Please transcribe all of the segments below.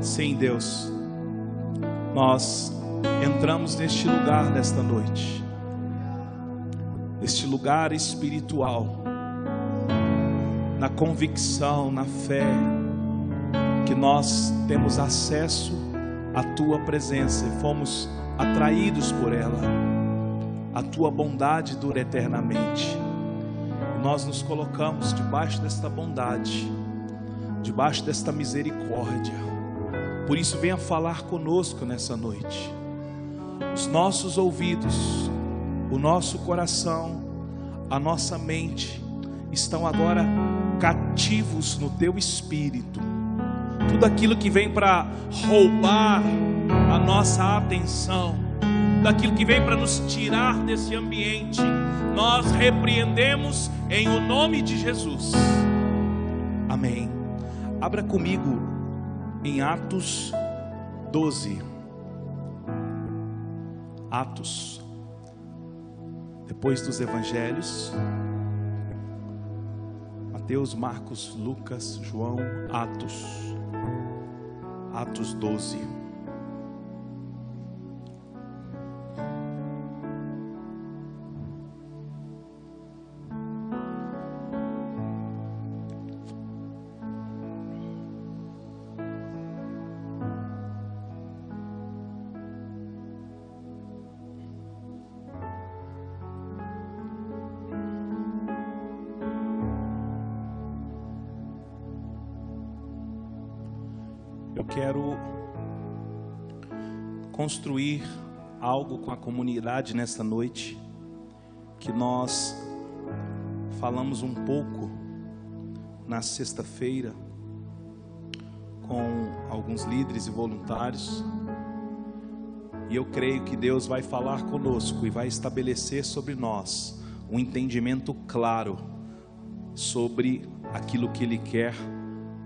Sim, Deus, nós entramos neste lugar nesta noite, neste lugar espiritual, na convicção, na fé, que nós temos acesso à Tua presença e fomos atraídos por ela. A Tua bondade dura eternamente. Nós nos colocamos debaixo desta bondade, debaixo desta misericórdia. Por isso, venha falar conosco nessa noite. Os nossos ouvidos, o nosso coração, a nossa mente estão agora cativos no teu espírito. Tudo aquilo que vem para roubar a nossa atenção, daquilo que vem para nos tirar desse ambiente, nós repreendemos em o nome de Jesus. Amém. Abra comigo em Atos 12. Atos. Depois dos evangelhos, Mateus, Marcos, Lucas, João, Atos. Atos 12. Construir algo com a comunidade nesta noite, que nós falamos um pouco na sexta-feira com alguns líderes e voluntários. E eu creio que Deus vai falar conosco e vai estabelecer sobre nós um entendimento claro sobre aquilo que Ele quer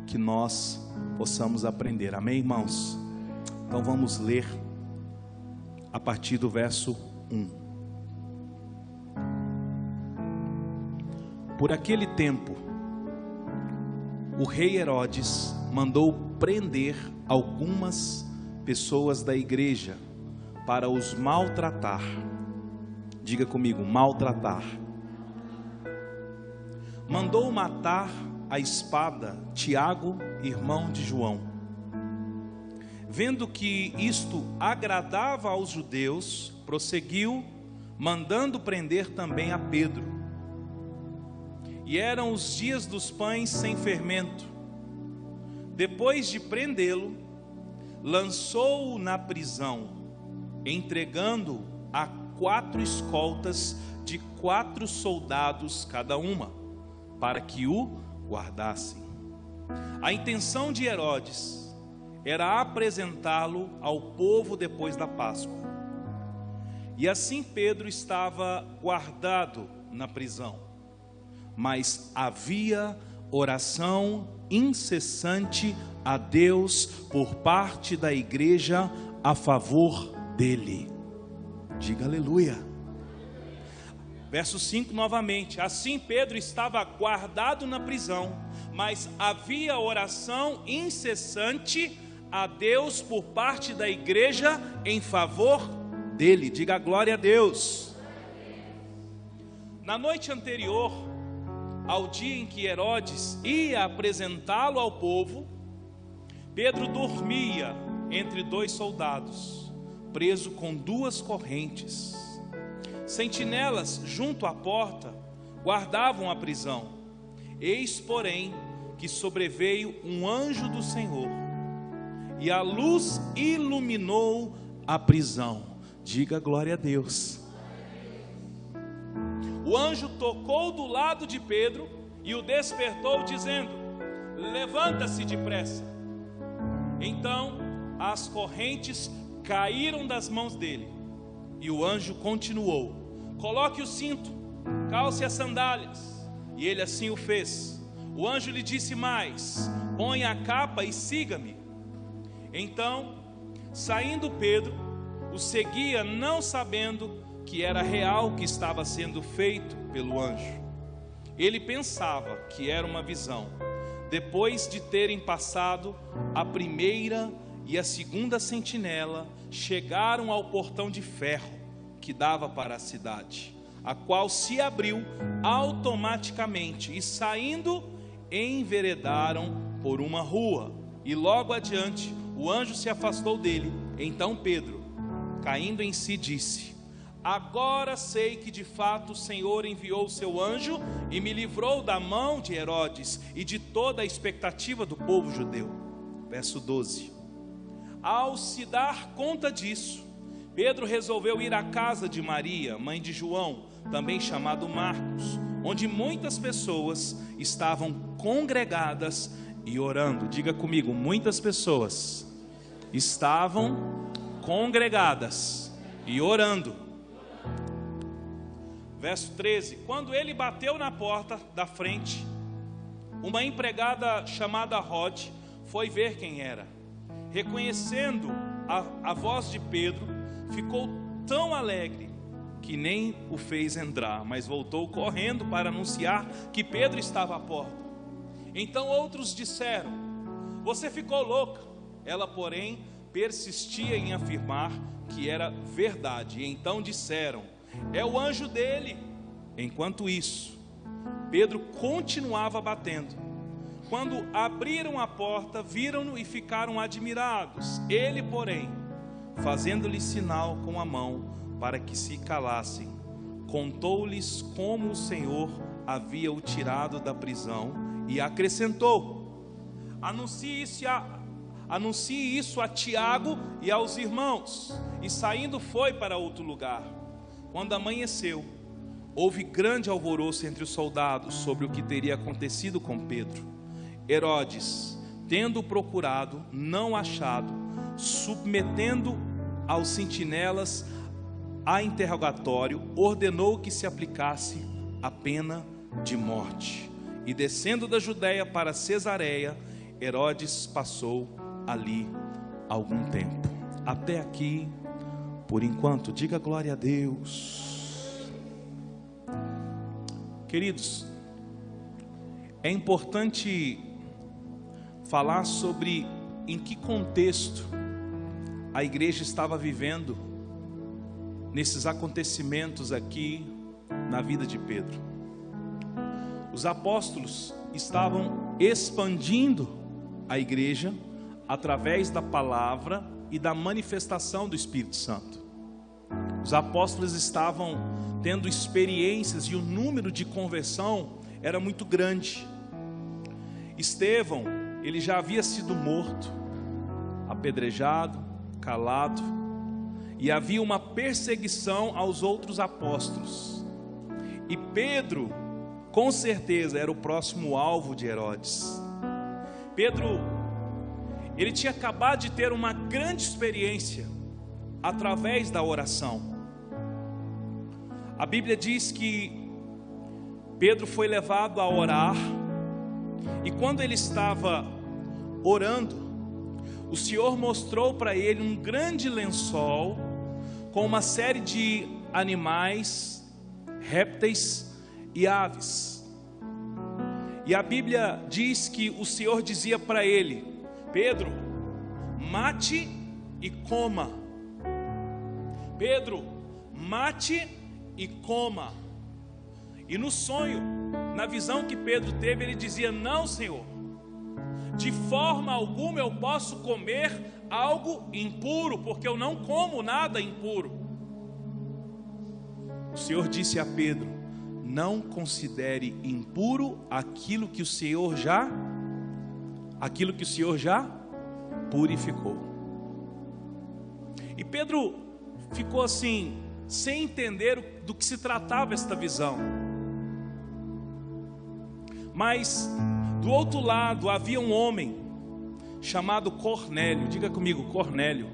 que nós possamos aprender. Amém, irmãos? Então vamos ler a partir do verso 1. Por aquele tempo, o rei Herodes mandou prender algumas pessoas da igreja para os maltratar. Diga comigo, maltratar. Mandou matar a espada Tiago, irmão de João. Vendo que isto agradava aos judeus, prosseguiu, mandando prender também a Pedro. E eram os dias dos pães sem fermento. Depois de prendê-lo, lançou-o na prisão, entregando a quatro escoltas de quatro soldados cada uma, para que o guardassem. A intenção de Herodes era apresentá-lo ao povo depois da Páscoa. E assim Pedro estava guardado na prisão, mas havia oração incessante a Deus por parte da igreja a favor dele. Diga aleluia. Verso 5 novamente: Assim Pedro estava guardado na prisão, mas havia oração incessante a Deus por parte da igreja em favor dele. Diga glória a Deus. Na noite anterior ao dia em que Herodes ia apresentá-lo ao povo, Pedro dormia entre dois soldados, preso com duas correntes. Sentinelas junto à porta guardavam a prisão. Eis, porém, que sobreveio um anjo do Senhor, e a luz iluminou a prisão. Diga glória a Deus. O anjo tocou do lado de Pedro e o despertou, dizendo: Levanta-se depressa. Então as correntes caíram das mãos dele e o anjo continuou: Coloque o cinto, calce as sandálias. E ele assim o fez. O anjo lhe disse mais: Põe a capa e siga-me. Então, saindo Pedro, o seguia, não sabendo que era real o que estava sendo feito pelo anjo. Ele pensava que era uma visão. depois de terem passado a primeira e a segunda sentinela, chegaram ao portão de ferro que dava para a cidade, a qual se abriu automaticamente e saindo enveredaram por uma rua. E logo adiante o anjo se afastou dele. Então Pedro, caindo em si, disse: Agora sei que de fato o Senhor enviou o seu anjo e me livrou da mão de Herodes e de toda a expectativa do povo judeu. Verso 12. Ao se dar conta disso, Pedro resolveu ir à casa de Maria, mãe de João, também chamado Marcos, onde muitas pessoas estavam congregadas e orando. Diga comigo, muitas pessoas estavam congregadas e orando. Verso 13: Quando ele bateu na porta da frente, uma empregada chamada Rod foi ver quem era. Reconhecendo a, a voz de Pedro, ficou tão alegre que nem o fez entrar, mas voltou correndo para anunciar que Pedro estava à porta. Então outros disseram: Você ficou louca. Ela, porém, persistia em afirmar que era verdade. Então disseram: É o anjo dele. Enquanto isso, Pedro continuava batendo. Quando abriram a porta, viram-no e ficaram admirados. Ele, porém, fazendo-lhe sinal com a mão para que se calassem, contou-lhes como o Senhor havia o tirado da prisão e acrescentou: Anuncie isso a, anuncie isso a Tiago e aos irmãos. E saindo foi para outro lugar. Quando amanheceu, houve grande alvoroço entre os soldados sobre o que teria acontecido com Pedro. Herodes, tendo procurado, não achado, submetendo aos sentinelas a interrogatório, ordenou que se aplicasse a pena de morte. E descendo da Judéia para Cesareia, Herodes passou ali algum tempo. Até aqui, por enquanto, diga glória a Deus. Queridos, é importante falar sobre em que contexto a igreja estava vivendo nesses acontecimentos aqui na vida de Pedro os apóstolos estavam expandindo a igreja através da palavra e da manifestação do Espírito Santo. Os apóstolos estavam tendo experiências e o número de conversão era muito grande. Estevão, ele já havia sido morto, apedrejado, calado, e havia uma perseguição aos outros apóstolos. E Pedro, com certeza era o próximo alvo de Herodes. Pedro, ele tinha acabado de ter uma grande experiência através da oração. A Bíblia diz que Pedro foi levado a orar, e quando ele estava orando, o Senhor mostrou para ele um grande lençol com uma série de animais, répteis e aves. E a Bíblia diz que o Senhor dizia para ele: Pedro, mate e coma. Pedro, mate e coma. E no sonho, na visão que Pedro teve, ele dizia: Não, Senhor, de forma alguma eu posso comer algo impuro, porque eu não como nada impuro. O Senhor disse a Pedro: não considere impuro aquilo que o Senhor já aquilo que o Senhor já purificou. E Pedro ficou assim, sem entender do que se tratava esta visão. Mas do outro lado havia um homem chamado Cornélio. Diga comigo, Cornélio.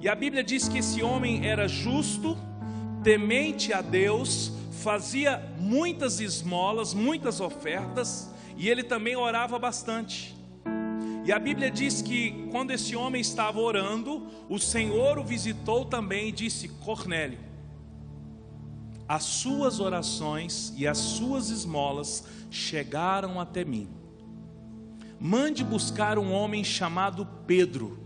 E a Bíblia diz que esse homem era justo, temente a Deus, fazia muitas esmolas, muitas ofertas, e ele também orava bastante. E a Bíblia diz que quando esse homem estava orando, o Senhor o visitou também e disse: Cornélio, as suas orações e as suas esmolas chegaram até mim, mande buscar um homem chamado Pedro.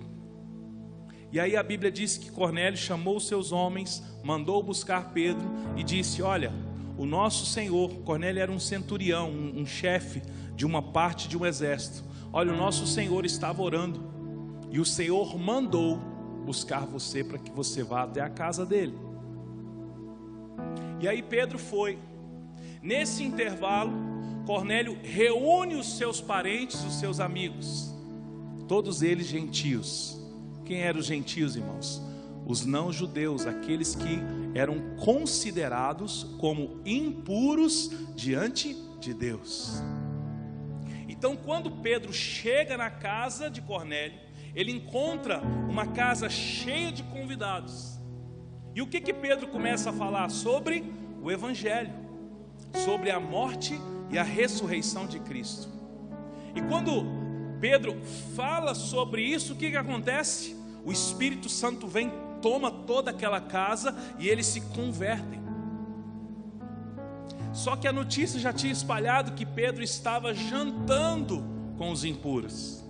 E aí a Bíblia diz que Cornélio chamou os seus homens, mandou buscar Pedro e disse: Olha, o nosso Senhor, Cornélio era um centurião, um, um chefe de uma parte de um exército. Olha, o nosso Senhor estava orando e o Senhor mandou buscar você para que você vá até a casa dele. E aí Pedro foi. Nesse intervalo, Cornélio reúne os seus parentes, os seus amigos, todos eles gentios. Quem eram os gentios, irmãos? Os não-judeus, aqueles que eram considerados como impuros diante de Deus. Então, quando Pedro chega na casa de Cornélio, ele encontra uma casa cheia de convidados. E o que que Pedro começa a falar sobre o evangelho, sobre a morte e a ressurreição de Cristo. E quando Pedro fala sobre isso, o que que acontece? O Espírito Santo vem, toma toda aquela casa e eles se convertem. Só que a notícia já tinha espalhado que Pedro estava jantando com os impuros.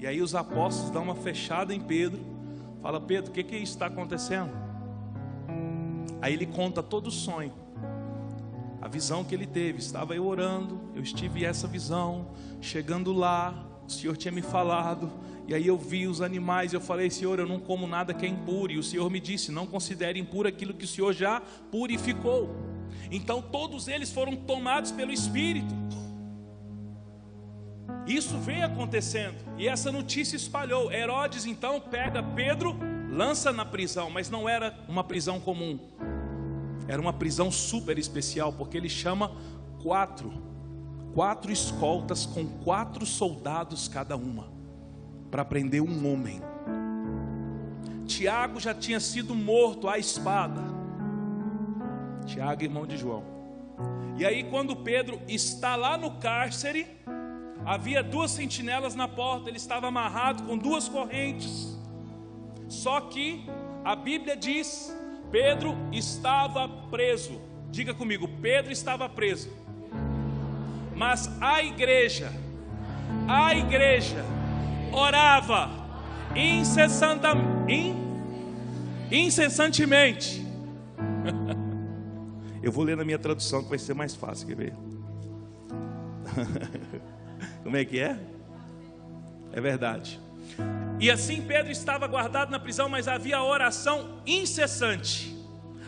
E aí os apóstolos dão uma fechada em Pedro, fala Pedro, o que que está acontecendo? Aí ele conta todo o sonho, a visão que ele teve. Estava eu orando, eu estive essa visão, chegando lá, o Senhor tinha me falado, e aí eu vi os animais, eu falei, Senhor, eu não como nada que é impuro, e o Senhor me disse, não considere impuro aquilo que o Senhor já purificou. Então todos eles foram tomados pelo Espírito. Isso vem acontecendo e essa notícia espalhou. Herodes então pega Pedro, lança na prisão, mas não era uma prisão comum, era uma prisão super especial, porque ele chama quatro, quatro escoltas com quatro soldados cada uma, para prender um homem. Tiago já tinha sido morto à espada. Tiago, irmão de João. E aí, quando Pedro está lá no cárcere, Havia duas sentinelas na porta, ele estava amarrado com duas correntes. Só que a Bíblia diz: Pedro estava preso. Diga comigo, Pedro estava preso. Mas a igreja, a igreja orava incessantemente. Eu vou ler na minha tradução que vai ser mais fácil, quer ver? Como é que é? É verdade. E assim Pedro estava guardado na prisão, mas havia oração incessante.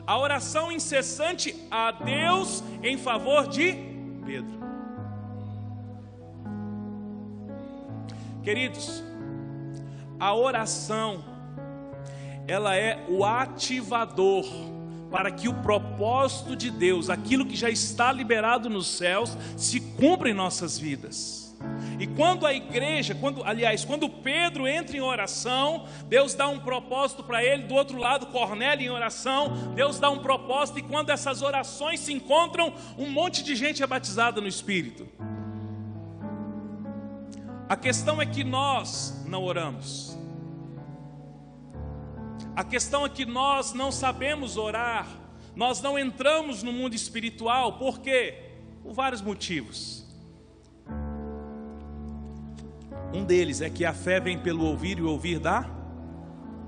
A oração incessante a Deus em favor de Pedro. Queridos, a oração ela é o ativador para que o propósito de Deus, aquilo que já está liberado nos céus, se cumpra em nossas vidas. E quando a igreja, quando, aliás, quando Pedro entra em oração, Deus dá um propósito para ele, do outro lado, Cornélio em oração, Deus dá um propósito, e quando essas orações se encontram, um monte de gente é batizada no Espírito. A questão é que nós não oramos. A questão é que nós não sabemos orar, nós não entramos no mundo espiritual, por quê? Por vários motivos. Um deles é que a fé vem pelo ouvir e ouvir da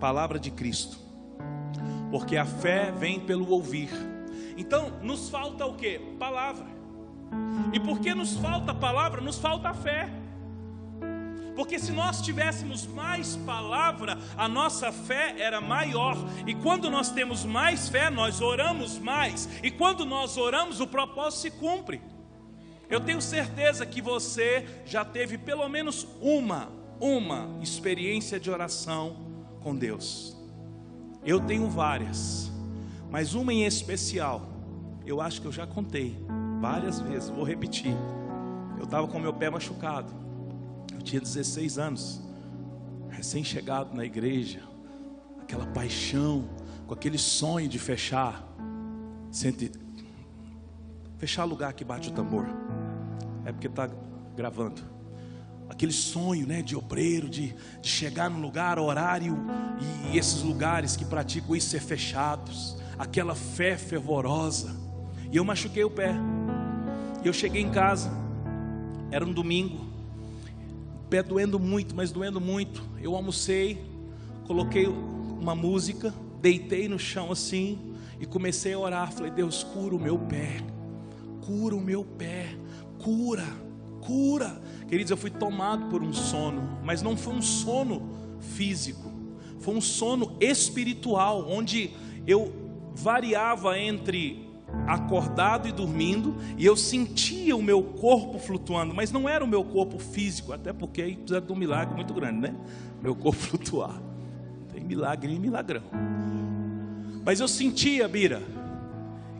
palavra de Cristo. Porque a fé vem pelo ouvir. Então, nos falta o que? Palavra. E porque nos falta palavra, nos falta fé. Porque se nós tivéssemos mais palavra, a nossa fé era maior. E quando nós temos mais fé, nós oramos mais. E quando nós oramos, o propósito se cumpre. Eu tenho certeza que você já teve pelo menos uma, uma experiência de oração com Deus. Eu tenho várias, mas uma em especial, eu acho que eu já contei várias vezes, vou repetir. Eu estava com meu pé machucado, tinha 16 anos, recém-chegado na igreja, aquela paixão, com aquele sonho de fechar, sente, fechar lugar que bate o tambor. É porque está gravando. Aquele sonho né, de obreiro, de, de chegar no lugar, horário, e, e esses lugares que praticam isso ser fechados. Aquela fé fervorosa. E eu machuquei o pé. E eu cheguei em casa, era um domingo, pé doendo muito, mas doendo muito. Eu almocei, coloquei uma música, deitei no chão assim e comecei a orar. Falei: Deus, cura o meu pé, cura o meu pé, cura, cura. Queridos, eu fui tomado por um sono, mas não foi um sono físico, foi um sono espiritual, onde eu variava entre acordado e dormindo, e eu sentia o meu corpo flutuando, mas não era o meu corpo físico, até porque aí precisa de um milagre muito grande, né? Meu corpo flutuar. Tem milagre e milagrão. Mas eu sentia, Bira.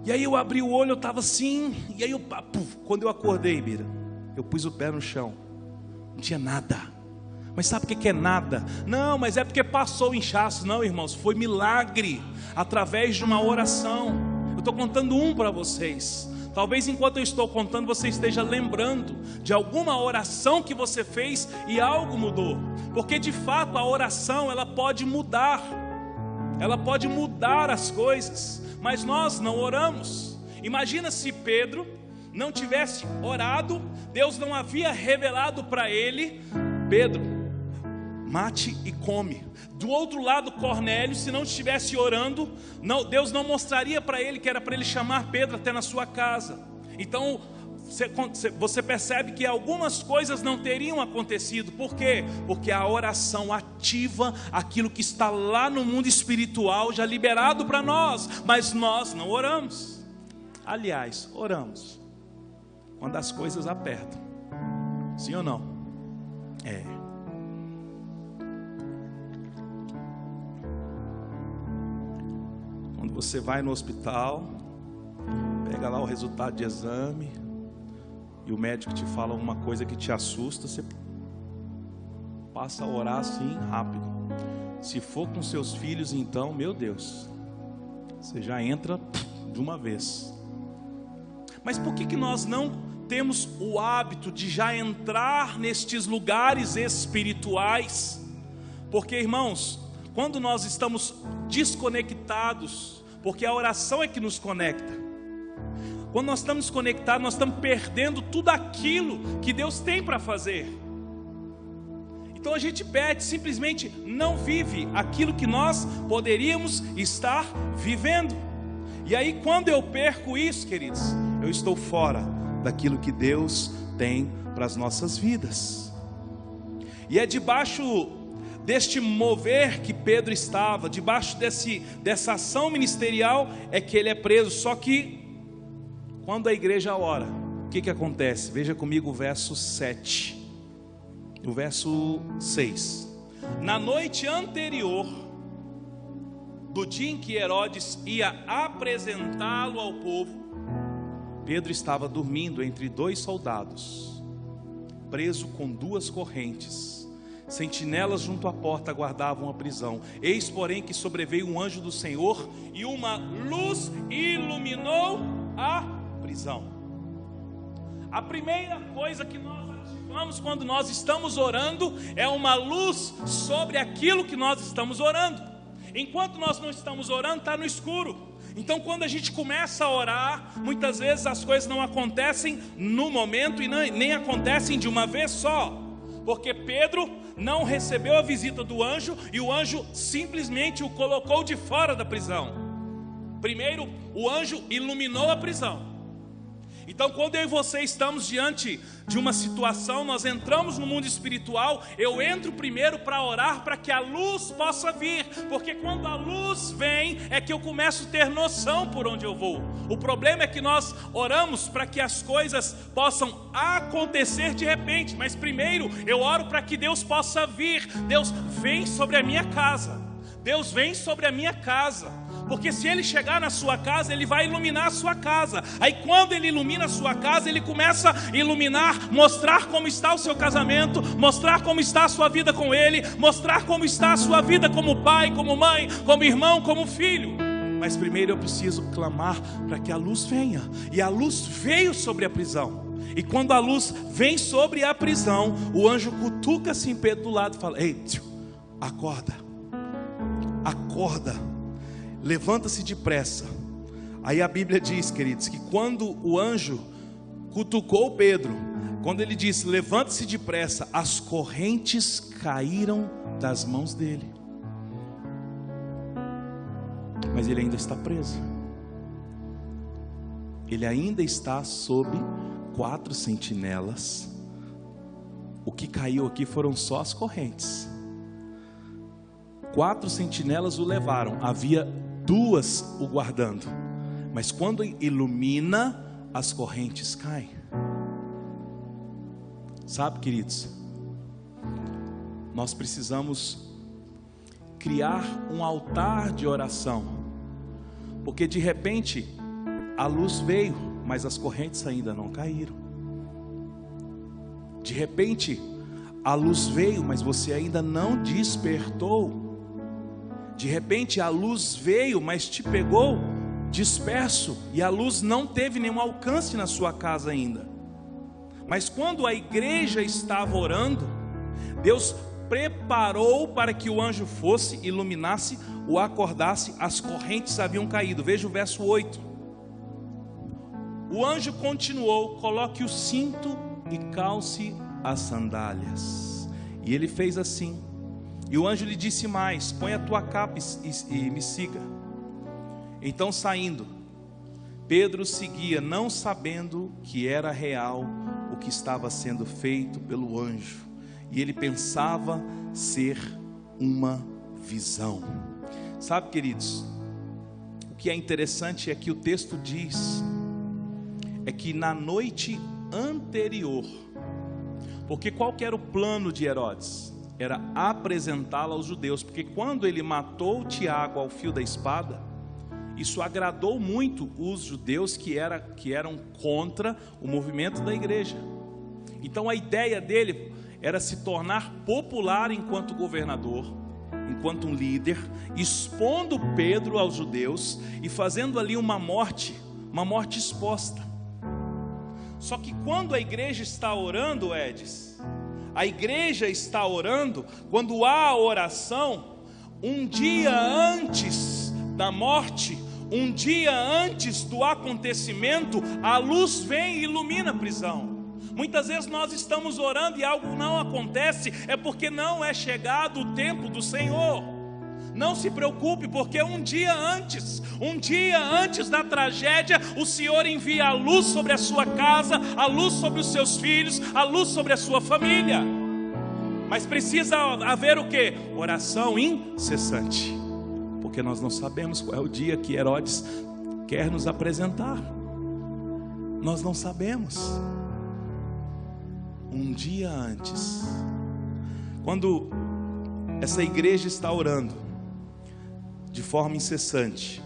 E aí eu abri o olho, eu estava assim, e aí eu, puf, quando eu acordei, Bira, eu pus o pé no chão. Não tinha nada. Mas sabe o que é nada? Não, mas é porque passou o inchaço. Não, irmãos, foi milagre através de uma oração estou contando um para vocês. Talvez enquanto eu estou contando, você esteja lembrando de alguma oração que você fez e algo mudou. Porque de fato a oração ela pode mudar. Ela pode mudar as coisas, mas nós não oramos. Imagina se Pedro não tivesse orado, Deus não havia revelado para ele, Pedro, mate e come. Do outro lado, Cornélio, se não estivesse orando, não, Deus não mostraria para ele que era para ele chamar Pedro até na sua casa. Então, você percebe que algumas coisas não teriam acontecido, por quê? Porque a oração ativa aquilo que está lá no mundo espiritual, já liberado para nós, mas nós não oramos. Aliás, oramos quando as coisas apertam, sim ou não? É. você vai no hospital, pega lá o resultado de exame, e o médico te fala uma coisa que te assusta, você passa a orar assim rápido. Se for com seus filhos, então, meu Deus, você já entra de uma vez. Mas por que, que nós não temos o hábito de já entrar nestes lugares espirituais? Porque, irmãos, quando nós estamos desconectados porque a oração é que nos conecta. Quando nós estamos conectados, nós estamos perdendo tudo aquilo que Deus tem para fazer. Então a gente perde, simplesmente não vive aquilo que nós poderíamos estar vivendo. E aí, quando eu perco isso, queridos, eu estou fora daquilo que Deus tem para as nossas vidas. E é debaixo deste mover que Pedro estava, debaixo desse, dessa ação ministerial, é que ele é preso. Só que, quando a igreja ora, o que, que acontece? Veja comigo o verso 7, o verso 6. Na noite anterior, do dia em que Herodes ia apresentá-lo ao povo, Pedro estava dormindo entre dois soldados, preso com duas correntes Sentinelas junto à porta guardavam a prisão. Eis, porém, que sobreveio um anjo do Senhor e uma luz iluminou a prisão. A primeira coisa que nós ativamos quando nós estamos orando é uma luz sobre aquilo que nós estamos orando. Enquanto nós não estamos orando, está no escuro. Então, quando a gente começa a orar, muitas vezes as coisas não acontecem no momento e nem acontecem de uma vez só porque Pedro não recebeu a visita do anjo e o anjo simplesmente o colocou de fora da prisão. Primeiro, o anjo iluminou a prisão. Então, quando eu e você estamos diante de uma situação, nós entramos no mundo espiritual, eu entro primeiro para orar para que a luz possa vir, porque quando a luz vem, é que eu começo a ter noção por onde eu vou. O problema é que nós oramos para que as coisas possam acontecer de repente, mas primeiro eu oro para que Deus possa vir. Deus vem sobre a minha casa. Deus vem sobre a minha casa. Porque se ele chegar na sua casa, ele vai iluminar a sua casa. Aí quando ele ilumina a sua casa, ele começa a iluminar, mostrar como está o seu casamento, mostrar como está a sua vida com ele, mostrar como está a sua vida como pai, como mãe, como irmão, como filho. Mas primeiro eu preciso clamar para que a luz venha. E a luz veio sobre a prisão. E quando a luz vem sobre a prisão, o anjo cutuca Pedro do lado e fala: Ei, acorda, acorda levanta-se depressa. Aí a Bíblia diz, queridos, que quando o anjo cutucou Pedro, quando ele disse: Levante-se depressa, as correntes caíram das mãos dele. Mas ele ainda está preso. Ele ainda está sob quatro sentinelas. O que caiu aqui foram só as correntes. Quatro sentinelas o levaram, havia duas o guardando. Mas quando ilumina, as correntes caem. Sabe, queridos, nós precisamos criar um altar de oração, porque de repente a luz veio, mas as correntes ainda não caíram. De repente a luz veio, mas você ainda não despertou. De repente a luz veio, mas te pegou disperso e a luz não teve nenhum alcance na sua casa ainda. Mas quando a igreja estava orando, Deus preparou para que o anjo fosse, iluminasse, o acordasse, as correntes haviam caído. Veja o verso 8. O anjo continuou: coloque o cinto e calce as sandálias. E ele fez assim. E o anjo lhe disse mais: põe a tua capa e, e, me siga. Então saindo, Pedro seguia, não sabendo que era real o que estava sendo feito pelo anjo, e ele pensava ser uma visão. Sabe, queridos, o que é interessante é que o texto diz é que na noite anterior, porque qual era o plano de Herodes? Era apresentá-la aos judeus, porque quando ele matou Tiago ao fio da espada, isso agradou muito os judeus que, era, que eram contra o movimento da igreja. Então a ideia dele era se tornar popular enquanto governador, enquanto um líder, expondo Pedro aos judeus e fazendo ali uma morte, uma morte exposta. Só que quando a igreja está orando, Edis, a igreja está orando, quando há oração, um dia antes da morte, um dia antes do acontecimento, a luz vem e ilumina a prisão. Muitas vezes nós estamos orando e algo não acontece, é porque não é chegado o tempo do Senhor. Não se preocupe, porque um dia antes, um dia antes da tragédia, o Senhor envia a luz sobre a sua casa, a luz sobre os seus filhos, a luz sobre a sua família. Mas precisa haver o que? Oração incessante porque nós não sabemos qual é o dia que Herodes quer nos apresentar. Nós não sabemos. Um dia antes, quando essa igreja está orando de forma incessante,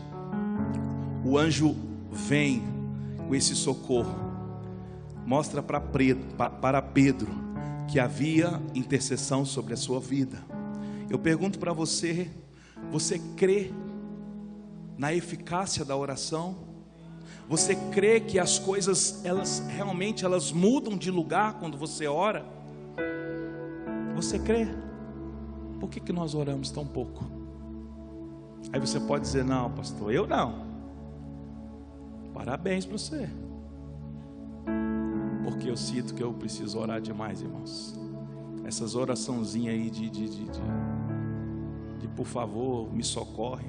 o anjo vem com esse socorro, mostra para Pedro que havia intercessão sobre a sua vida. Eu pergunto para você você crê na eficácia da oração? Você crê que as coisas elas realmente elas mudam de lugar quando você ora? Você crê? Por que, que nós oramos tão pouco? Aí você pode dizer: Não, pastor, eu não. Parabéns para você. Porque eu sinto que eu preciso orar demais, irmãos. Essas oraçãozinhas aí de, de, de, de de por favor, me socorre.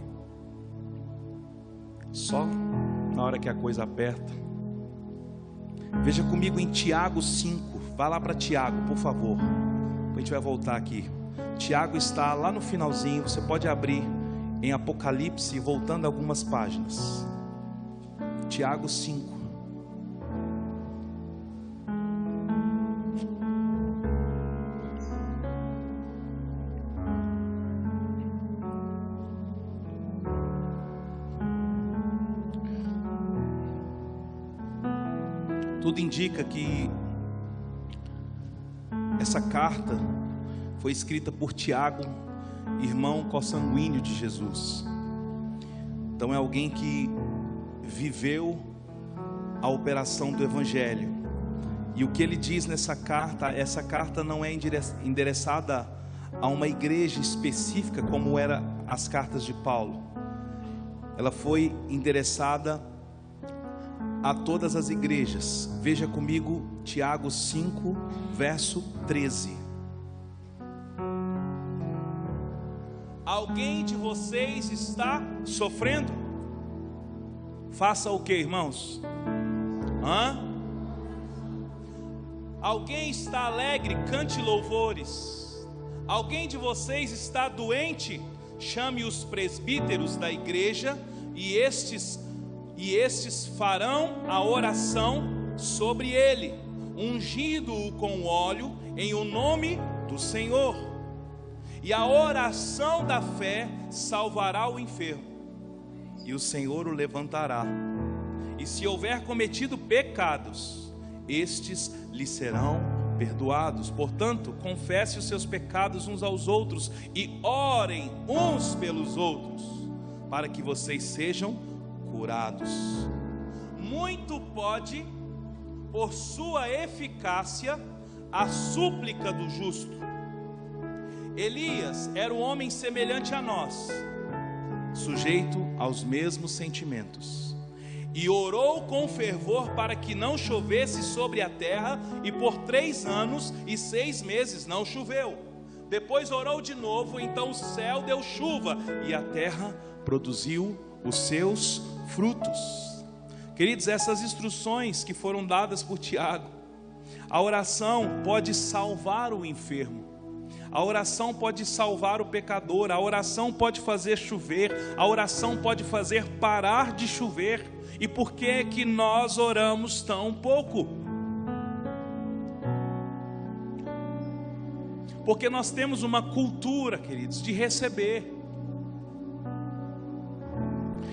Só na hora que a coisa aperta. Veja comigo em Tiago 5. Vá lá para Tiago, por favor. A gente vai voltar aqui. Tiago está lá no finalzinho. Você pode abrir em Apocalipse, voltando algumas páginas. Tiago 5. Tudo indica que essa carta foi escrita por Tiago, irmão consanguíneo de Jesus. Então é alguém que viveu a operação do Evangelho. E o que ele diz nessa carta, essa carta não é endereçada a uma igreja específica como era as cartas de Paulo. Ela foi endereçada a todas as igrejas. Veja comigo Tiago 5, verso 13. Alguém de vocês está sofrendo? Faça o que, irmãos? Hã? Alguém está alegre? Cante louvores. Alguém de vocês está doente? Chame os presbíteros da igreja e estes e estes farão a oração sobre ele, ungindo-o com óleo em o nome do Senhor. E a oração da fé salvará o enfermo, e o Senhor o levantará. E se houver cometido pecados, estes lhe serão perdoados. Portanto, confesse os seus pecados uns aos outros e orem uns pelos outros, para que vocês sejam curados. Muito pode, por sua eficácia, a súplica do justo. Elias era um homem semelhante a nós, sujeito aos mesmos sentimentos, e orou com fervor para que não chovesse sobre a terra, e por três anos e seis meses não choveu. Depois orou de novo, então o céu deu chuva, e a terra produziu os seus frutos. Queridos, essas instruções que foram dadas por Tiago, a oração pode salvar o enfermo. A oração pode salvar o pecador, a oração pode fazer chover, a oração pode fazer parar de chover. E por que é que nós oramos tão pouco? Porque nós temos uma cultura, queridos, de receber.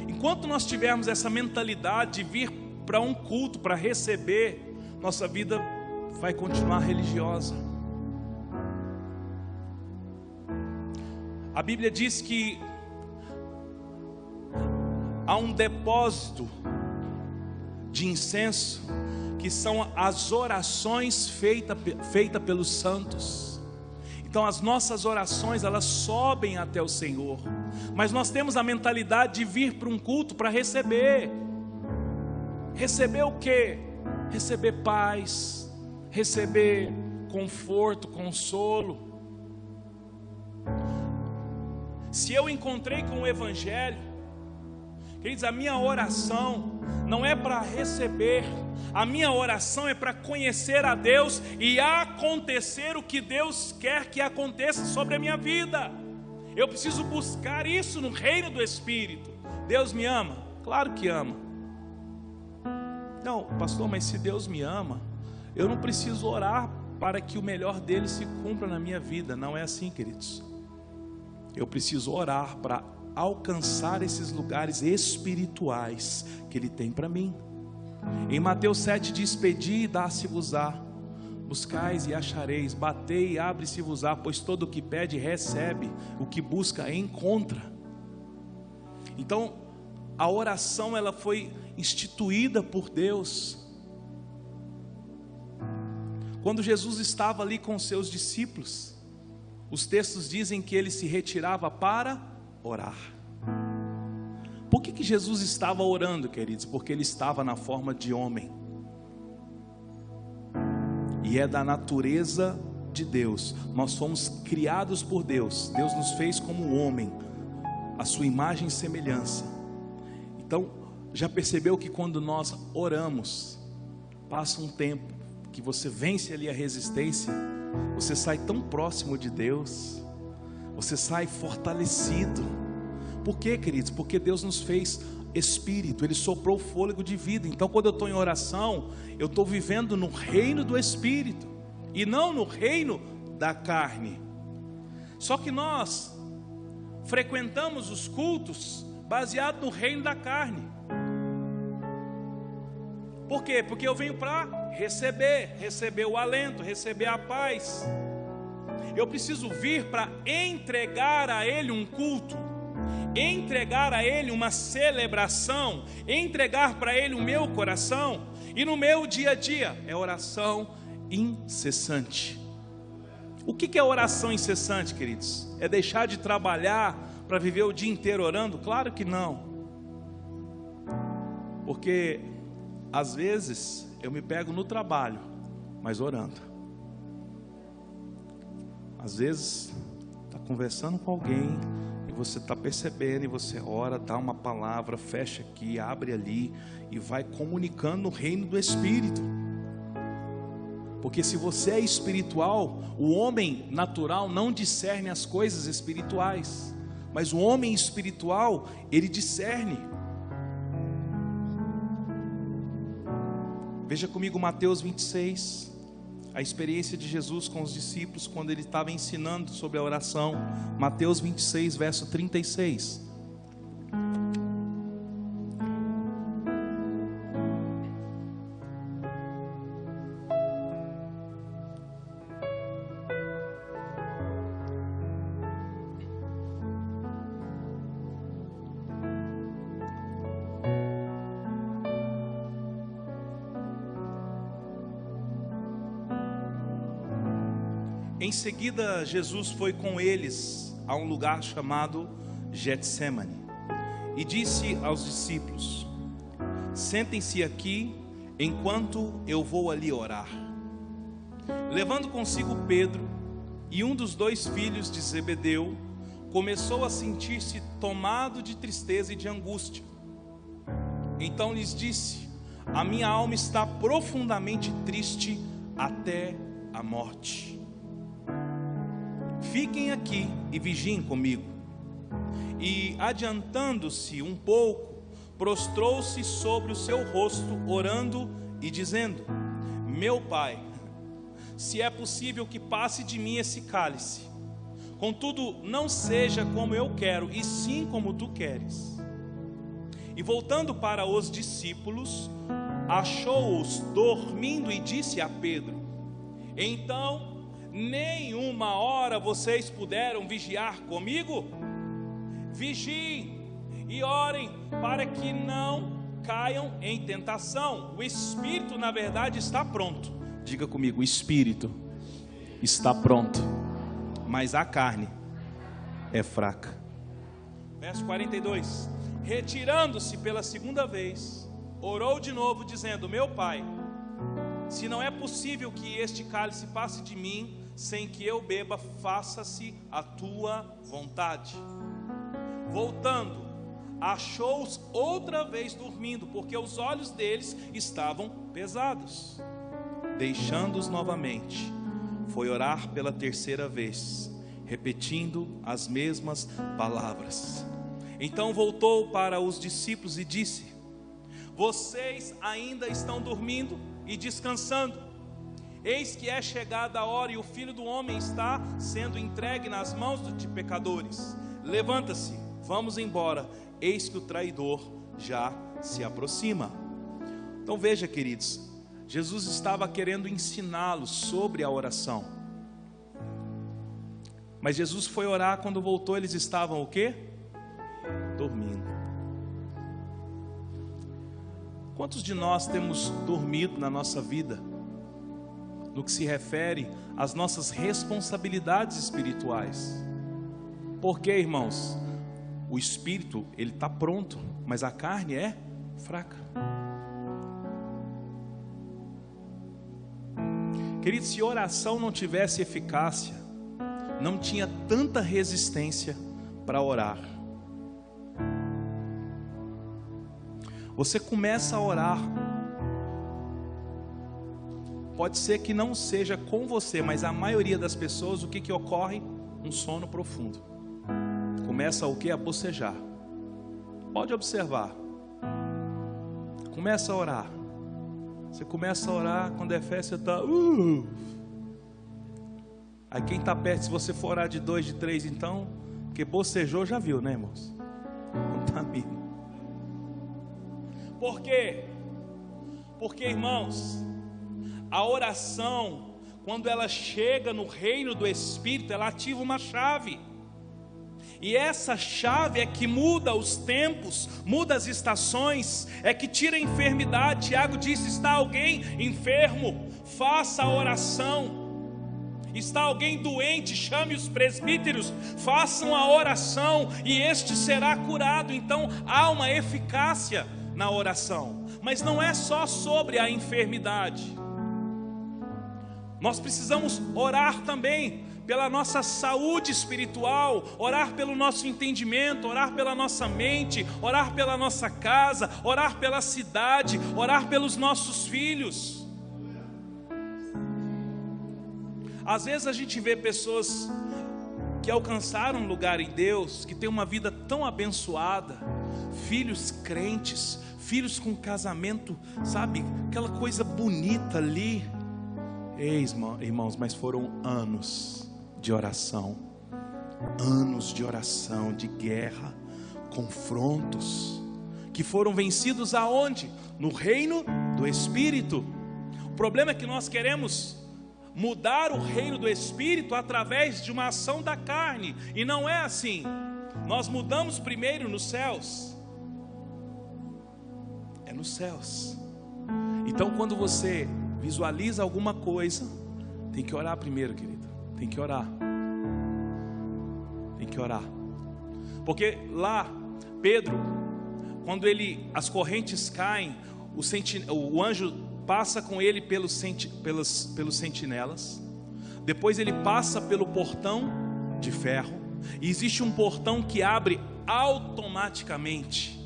Enquanto nós tivermos essa mentalidade de vir para um culto para receber, nossa vida vai continuar religiosa. A Bíblia diz que há um depósito de incenso que são as orações feitas feita pelos santos. Então as nossas orações, elas sobem até o Senhor. Mas nós temos a mentalidade de vir para um culto para receber. Receber o quê? Receber paz, receber conforto, consolo. Se eu encontrei com o evangelho, queridos, a minha oração não é para receber a minha oração é para conhecer a Deus e acontecer o que Deus quer que aconteça sobre a minha vida. Eu preciso buscar isso no reino do Espírito. Deus me ama? Claro que ama. Não, pastor, mas se Deus me ama, eu não preciso orar para que o melhor dele se cumpra na minha vida. Não é assim, queridos. Eu preciso orar para alcançar esses lugares espirituais que Ele tem para mim. Em Mateus 7 diz: Pedi e dá-se-vos-á, buscais e achareis, batei e abre-se-vos-á, pois todo o que pede recebe, o que busca encontra. Então, a oração ela foi instituída por Deus. Quando Jesus estava ali com seus discípulos, os textos dizem que ele se retirava para orar. Por que, que Jesus estava orando, queridos? Porque ele estava na forma de homem. E é da natureza de Deus. Nós fomos criados por Deus. Deus nos fez como homem, a sua imagem e semelhança. Então, já percebeu que quando nós oramos, passa um tempo que você vence ali a resistência, você sai tão próximo de Deus, você sai fortalecido por quê, queridos? Porque Deus nos fez espírito, Ele soprou fôlego de vida. Então, quando eu estou em oração, eu estou vivendo no reino do espírito e não no reino da carne. Só que nós frequentamos os cultos baseado no reino da carne. Por quê? Porque eu venho para receber, receber o alento, receber a paz. Eu preciso vir para entregar a Ele um culto entregar a Ele uma celebração, entregar para Ele o meu coração, e no meu dia a dia é oração incessante. O que é oração incessante, queridos? É deixar de trabalhar para viver o dia inteiro orando? Claro que não, porque às vezes eu me pego no trabalho, mas orando. Às vezes está conversando com alguém e você está percebendo e você ora, dá uma palavra, fecha aqui, abre ali e vai comunicando o reino do Espírito. Porque se você é espiritual, o homem natural não discerne as coisas espirituais, mas o homem espiritual, ele discerne. Veja comigo Mateus 26, a experiência de Jesus com os discípulos quando ele estava ensinando sobre a oração. Mateus 26, verso 36. Seguida, Jesus foi com eles a um lugar chamado Getsemane e disse aos discípulos: Sentem-se aqui enquanto eu vou ali orar. Levando consigo Pedro e um dos dois filhos de Zebedeu, começou a sentir-se tomado de tristeza e de angústia. Então lhes disse: A minha alma está profundamente triste até a morte. Fiquem aqui e vigiem comigo. E adiantando-se um pouco, prostrou-se sobre o seu rosto, orando e dizendo: Meu pai, se é possível que passe de mim esse cálice, contudo, não seja como eu quero, e sim como tu queres. E voltando para os discípulos, achou-os dormindo e disse a Pedro: Então nenhuma hora vocês puderam vigiar comigo? Vigiem e orem para que não caiam em tentação. O espírito, na verdade, está pronto. Diga comigo: o espírito está pronto, mas a carne é fraca. Verso 42: Retirando-se pela segunda vez, orou de novo, dizendo: Meu pai, se não é possível que este cálice passe de mim, sem que eu beba, faça-se a tua vontade. Voltando, achou-os outra vez dormindo, porque os olhos deles estavam pesados. Deixando-os novamente, foi orar pela terceira vez, repetindo as mesmas palavras. Então voltou para os discípulos e disse: Vocês ainda estão dormindo e descansando. Eis que é chegada a hora e o filho do homem está sendo entregue nas mãos de pecadores. Levanta-se, vamos embora. Eis que o traidor já se aproxima. Então veja, queridos, Jesus estava querendo ensiná-los sobre a oração. Mas Jesus foi orar quando voltou, eles estavam o quê? Dormindo. Quantos de nós temos dormido na nossa vida? No que se refere às nossas responsabilidades espirituais. Porque, irmãos, o espírito ele está pronto, mas a carne é fraca. Querido, se oração não tivesse eficácia, não tinha tanta resistência para orar. Você começa a orar Pode ser que não seja com você, mas a maioria das pessoas, o que, que ocorre? Um sono profundo. Começa o que? A bocejar. Pode observar. Começa a orar. Você começa a orar, quando é fé, você está. Uh. Aí quem está perto, se você for orar de dois, de três, então, porque bocejou já viu, né, irmãos? Contamina. Por quê? Porque, irmãos, a oração, quando ela chega no reino do Espírito, ela ativa uma chave. E essa chave é que muda os tempos, muda as estações, é que tira a enfermidade. Tiago disse: está alguém enfermo, faça a oração. Está alguém doente, chame os presbíteros, façam a oração e este será curado. Então há uma eficácia na oração mas não é só sobre a enfermidade. Nós precisamos orar também pela nossa saúde espiritual, orar pelo nosso entendimento, orar pela nossa mente, orar pela nossa casa, orar pela cidade, orar pelos nossos filhos. Às vezes a gente vê pessoas que alcançaram um lugar em Deus, que têm uma vida tão abençoada, filhos crentes, filhos com casamento, sabe, aquela coisa bonita ali. Eis, irmãos, mas foram anos de oração, anos de oração, de guerra, confrontos, que foram vencidos aonde? No reino do Espírito. O problema é que nós queremos mudar o reino do Espírito através de uma ação da carne, e não é assim. Nós mudamos primeiro nos céus, é nos céus. Então, quando você visualiza alguma coisa, tem que orar primeiro, querido. Tem que orar. Tem que orar. Porque lá, Pedro, quando ele as correntes caem, o, senti, o anjo passa com ele pelos, senti, pelos, pelos sentinelas, depois ele passa pelo portão de ferro, e existe um portão que abre automaticamente.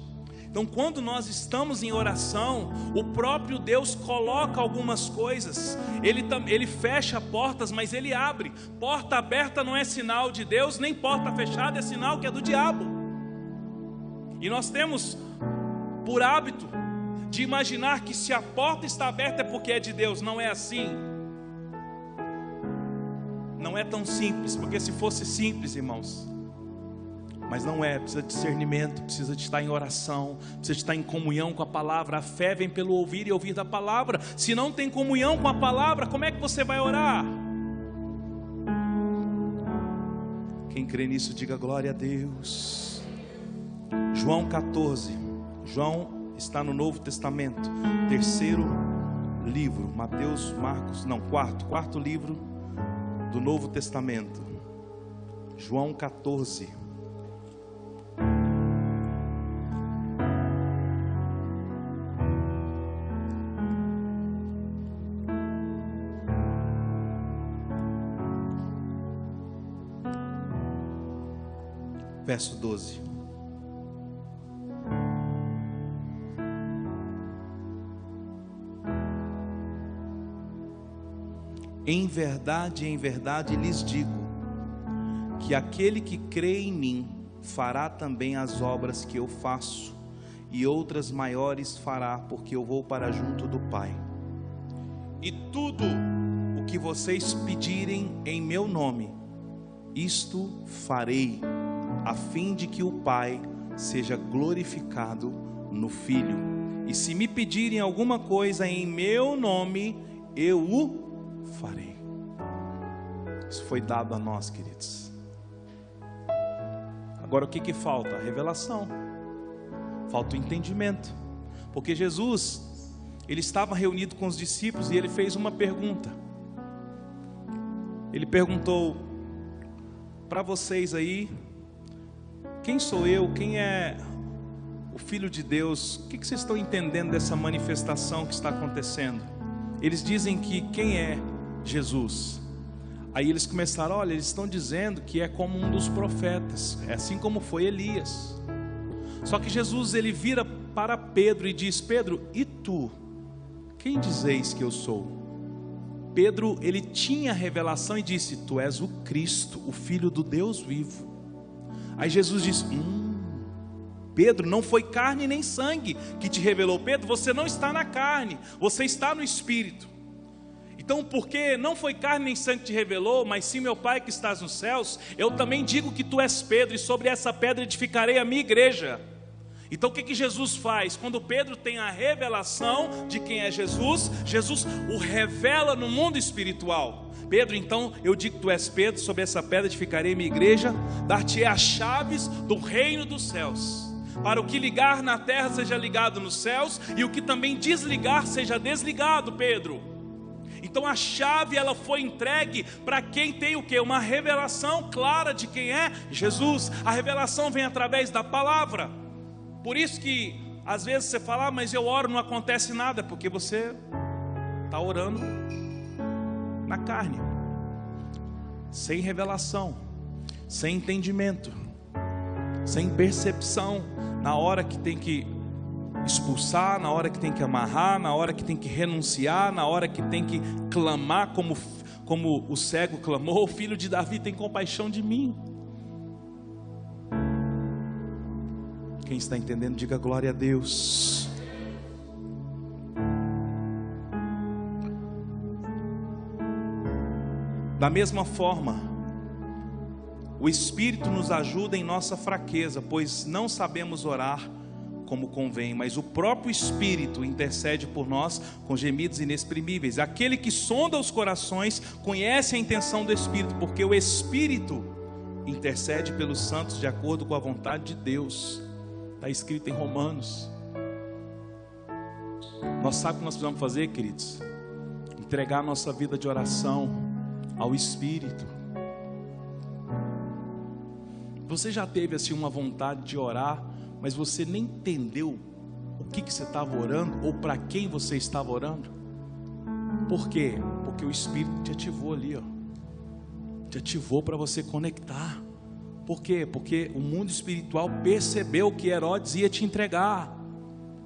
Então, quando nós estamos em oração, o próprio Deus coloca algumas coisas, ele, ele fecha portas, mas ele abre. Porta aberta não é sinal de Deus, nem porta fechada é sinal que é do diabo. E nós temos por hábito de imaginar que se a porta está aberta é porque é de Deus. Não é assim. Não é tão simples, porque se fosse simples, irmãos, mas não é, precisa de discernimento, precisa de estar em oração, precisa de estar em comunhão com a palavra. A fé vem pelo ouvir e ouvir da palavra. Se não tem comunhão com a palavra, como é que você vai orar? Quem crê nisso, diga glória a Deus. João 14. João está no Novo Testamento, terceiro livro, Mateus, Marcos, não, quarto, quarto livro do Novo Testamento, João 14. Verso 12. Em verdade, em verdade lhes digo, que aquele que crê em mim fará também as obras que eu faço, e outras maiores fará, porque eu vou para junto do Pai. E tudo o que vocês pedirem em meu nome, isto farei, a fim de que o Pai seja glorificado no Filho. E se me pedirem alguma coisa em meu nome, eu o farei. Isso foi dado a nós, queridos. Agora o que, que falta? A revelação, falta o entendimento, porque Jesus, ele estava reunido com os discípulos e ele fez uma pergunta. Ele perguntou para vocês aí: quem sou eu? Quem é o Filho de Deus? O que, vocês estão entendendo dessa manifestação que está acontecendo? Eles dizem que quem é Jesus. Aí eles começaram, olha, eles estão dizendo que é como um dos profetas, é assim como foi Elias. Só que Jesus ele vira para Pedro e diz: Pedro, e tu? Quem dizeis que eu sou? Pedro ele tinha revelação e disse: Tu és o Cristo, o Filho do Deus vivo. Aí Jesus diz: Hum, Pedro, não foi carne nem sangue que te revelou. Pedro, você não está na carne, você está no Espírito. Então, porque não foi carne nem sangue que te revelou, mas sim meu Pai que estás nos céus, eu também digo que tu és Pedro, e sobre essa pedra edificarei a minha igreja. Então o que, que Jesus faz? Quando Pedro tem a revelação de quem é Jesus, Jesus o revela no mundo espiritual. Pedro, então eu digo que tu és Pedro, sobre essa pedra edificarei minha igreja, dar-te as chaves do reino dos céus. Para o que ligar na terra seja ligado nos céus, e o que também desligar seja desligado, Pedro. Então a chave ela foi entregue para quem tem o que? Uma revelação clara de quem é Jesus. A revelação vem através da palavra. Por isso que às vezes você fala, ah, mas eu oro, não acontece nada, porque você está orando na carne, sem revelação, sem entendimento, sem percepção, na hora que tem que expulsar, na hora que tem que amarrar, na hora que tem que renunciar, na hora que tem que clamar como, como o cego clamou, o filho de Davi tem compaixão de mim. Quem está entendendo, diga glória a Deus. Da mesma forma, o Espírito nos ajuda em nossa fraqueza, pois não sabemos orar como convém, mas o próprio Espírito intercede por nós com gemidos inexprimíveis. Aquele que sonda os corações conhece a intenção do Espírito, porque o Espírito intercede pelos santos de acordo com a vontade de Deus. Está escrito em Romanos. Nós sabemos o que nós precisamos fazer, queridos? Entregar nossa vida de oração ao Espírito. Você já teve assim uma vontade de orar, mas você nem entendeu o que, que você estava orando ou para quem você estava orando? Por quê? Porque o Espírito te ativou ali, ó. Te ativou para você conectar. Por quê? Porque o mundo espiritual percebeu que Herodes ia te entregar.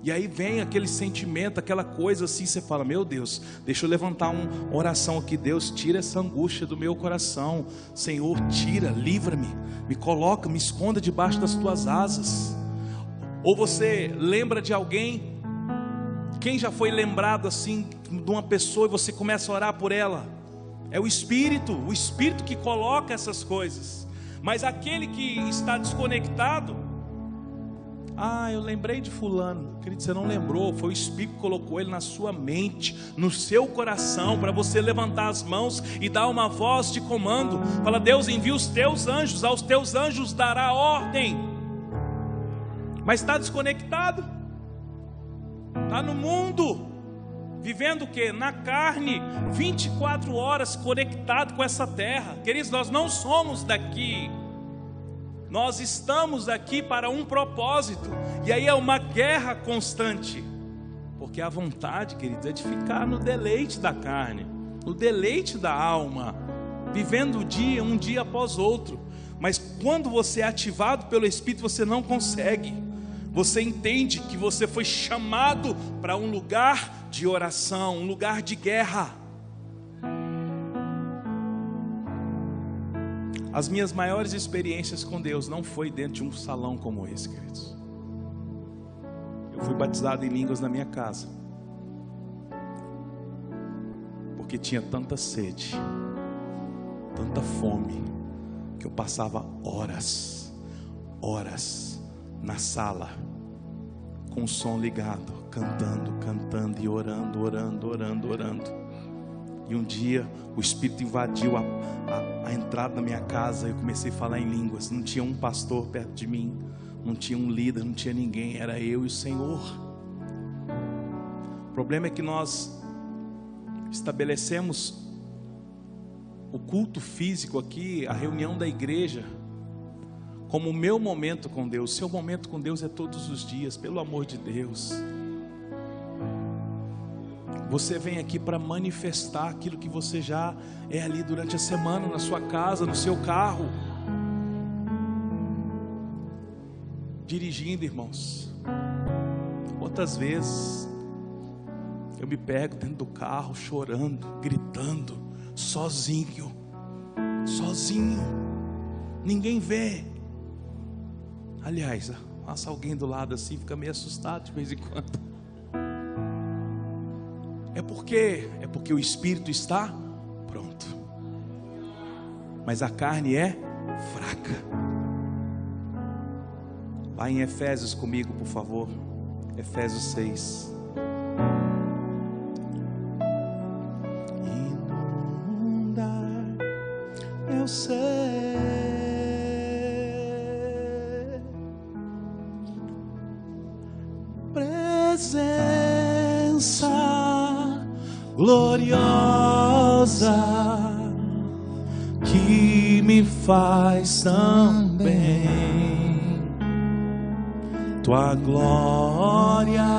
E aí vem aquele sentimento, aquela coisa assim, você fala: Meu Deus, deixa eu levantar uma oração aqui. Deus, tira essa angústia do meu coração. Senhor, tira, livra-me, me coloca, me esconda debaixo das tuas asas. Ou você lembra de alguém? Quem já foi lembrado assim de uma pessoa e você começa a orar por ela? É o Espírito, o Espírito que coloca essas coisas. Mas aquele que está desconectado, ah, eu lembrei de fulano. Querido, você não lembrou, foi o Espírito que colocou ele na sua mente, no seu coração, para você levantar as mãos e dar uma voz de comando. Fala, Deus envia os teus anjos, aos teus anjos dará ordem. Mas está desconectado, está no mundo, vivendo o que? Na carne, 24 horas conectado com essa terra. Queridos, nós não somos daqui. Nós estamos aqui para um propósito. E aí é uma guerra constante. Porque a vontade, queridos, é de ficar no deleite da carne, no deleite da alma, vivendo o dia um dia após outro. Mas quando você é ativado pelo Espírito, você não consegue você entende que você foi chamado para um lugar de oração, um lugar de guerra. As minhas maiores experiências com Deus não foi dentro de um salão como esse, queridos. Eu fui batizado em línguas na minha casa. Porque tinha tanta sede, tanta fome, que eu passava horas, horas na sala, com o som ligado, cantando, cantando e orando, orando, orando, orando. E um dia o Espírito invadiu a, a, a entrada da minha casa. Eu comecei a falar em línguas. Não tinha um pastor perto de mim, não tinha um líder, não tinha ninguém. Era eu e o Senhor. O problema é que nós estabelecemos o culto físico aqui, a reunião da igreja como o meu momento com Deus. Seu momento com Deus é todos os dias, pelo amor de Deus. Você vem aqui para manifestar aquilo que você já é ali durante a semana, na sua casa, no seu carro. Dirigindo, irmãos. Outras vezes, eu me pego dentro do carro, chorando, gritando, sozinho, sozinho, ninguém vê. Aliás, passa alguém do lado assim, fica meio assustado de vez em quando. É porque é porque o espírito está pronto. Mas a carne é fraca. Vá em Efésios comigo, por favor. Efésios 6. Glória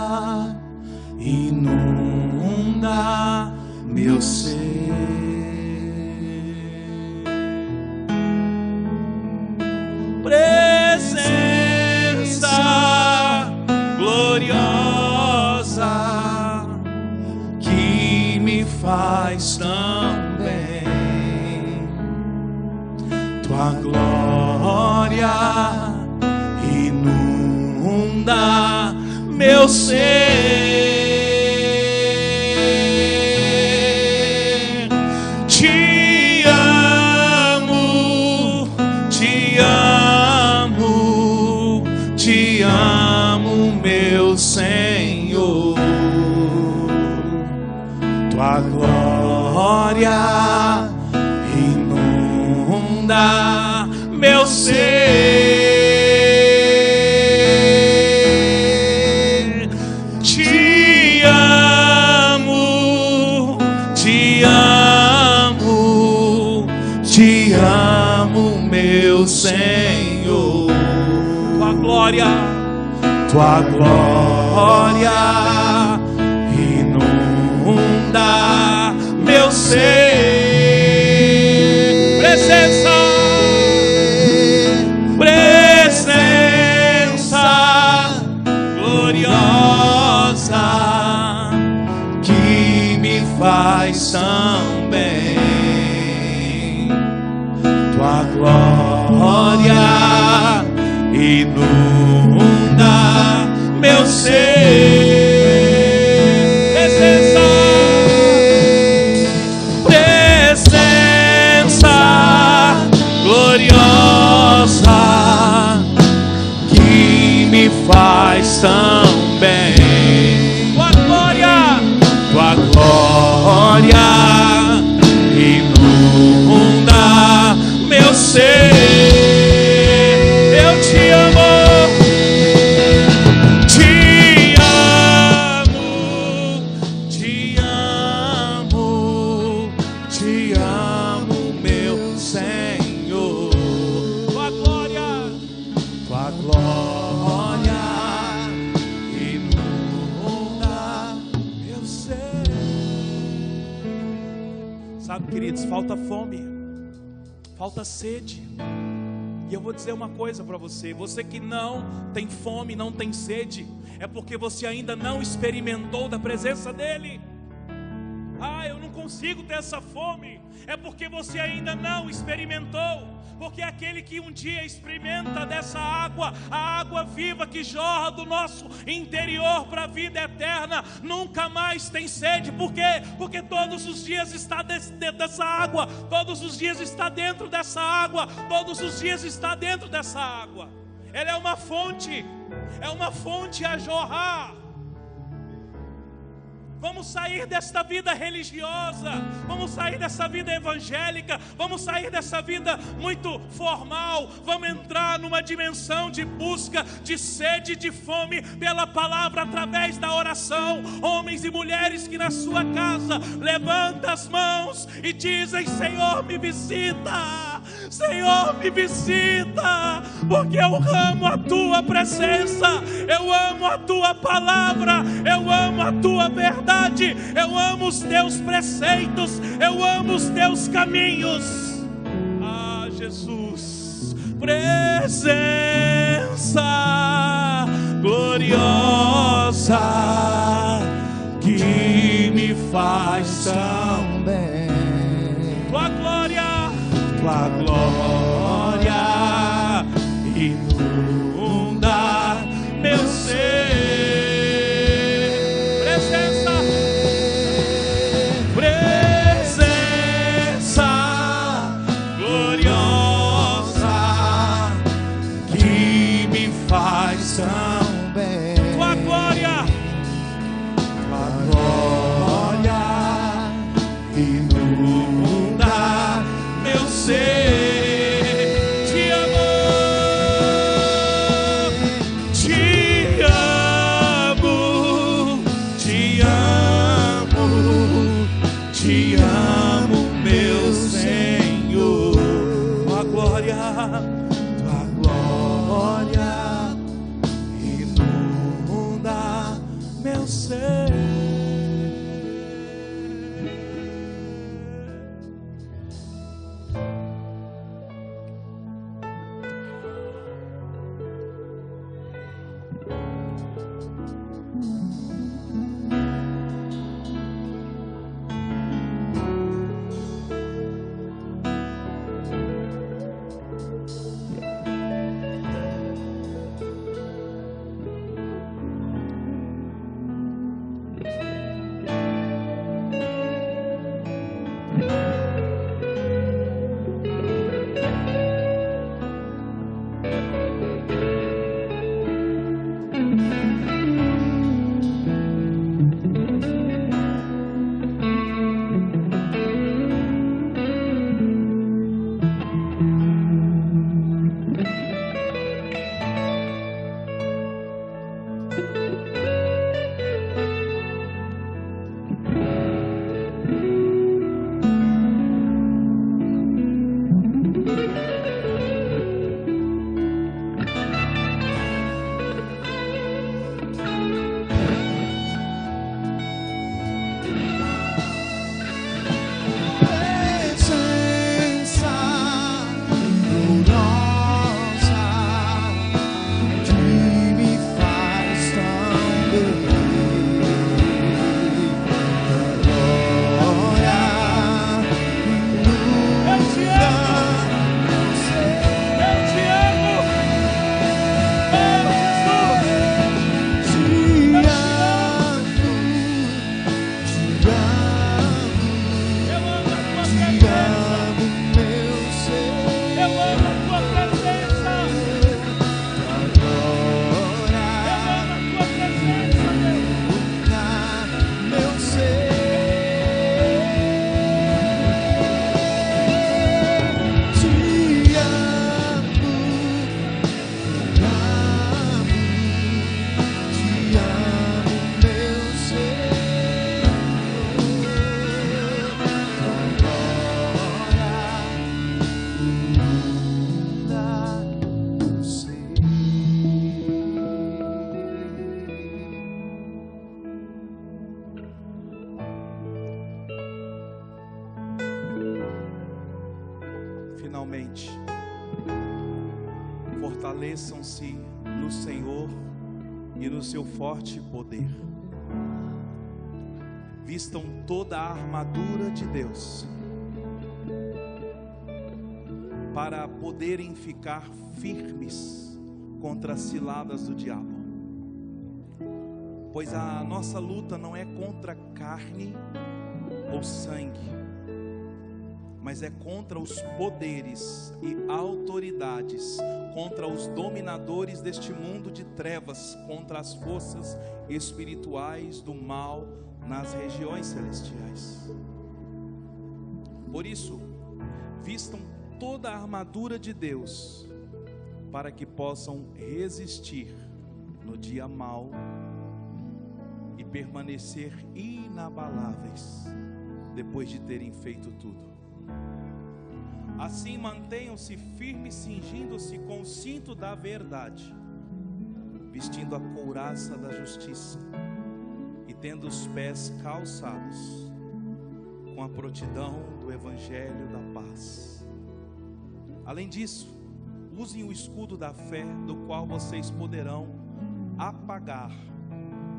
faz você: você que não tem fome, não tem sede, é porque você ainda não experimentou da presença dEle. Ah, eu não consigo ter essa fome. É porque você ainda não experimentou. Porque aquele que um dia experimenta dessa água, a água viva que jorra do nosso interior para a vida eterna, nunca mais tem sede. Por quê? Porque todos os dias está dentro dessa água, todos os dias está dentro dessa água, todos os dias está dentro dessa água. Ela é uma fonte, é uma fonte a jorrar. Vamos sair desta vida religiosa, vamos sair dessa vida evangélica, vamos sair dessa vida muito formal, vamos entrar numa dimensão de busca, de sede, de fome pela palavra através da oração. Homens e mulheres que na sua casa levantam as mãos e dizem: Senhor, me visita, Senhor, me visita, porque eu amo a tua presença, eu amo a tua palavra, eu amo a tua verdade, eu amo os teus preceitos, eu amo os teus caminhos. Ah, Jesus, presença gloriosa que me faz tão bem. tua glória, tua glória inunda meu ser. A armadura de Deus para poderem ficar firmes contra as ciladas do diabo. Pois a nossa luta não é contra carne ou sangue, mas é contra os poderes e autoridades, contra os dominadores deste mundo de trevas, contra as forças espirituais do mal nas regiões celestiais. Por isso, vistam toda a armadura de Deus, para que possam resistir no dia mau e permanecer inabaláveis depois de terem feito tudo. Assim mantenham-se firmes, cingindo-se com o cinto da verdade, vestindo a couraça da justiça e tendo os pés calçados com a prontidão do evangelho da paz. Além disso, usem o escudo da fé, do qual vocês poderão apagar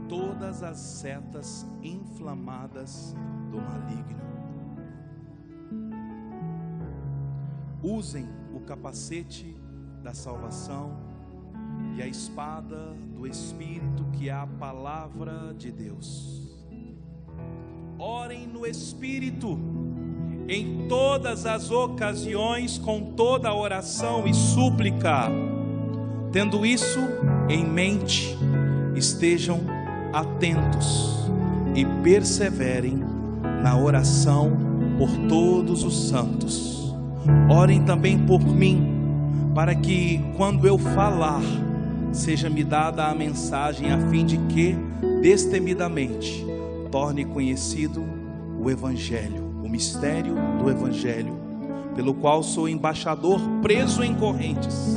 todas as setas inflamadas do maligno. Usem o capacete da salvação e a espada do Espírito, que é a palavra de Deus. Orem no Espírito em todas as ocasiões, com toda oração e súplica. Tendo isso em mente, estejam atentos e perseverem na oração por todos os santos. Orem também por mim, para que quando eu falar, seja-me dada a mensagem a fim de que, destemidamente, torne conhecido o Evangelho o mistério do Evangelho, pelo qual sou embaixador preso em correntes.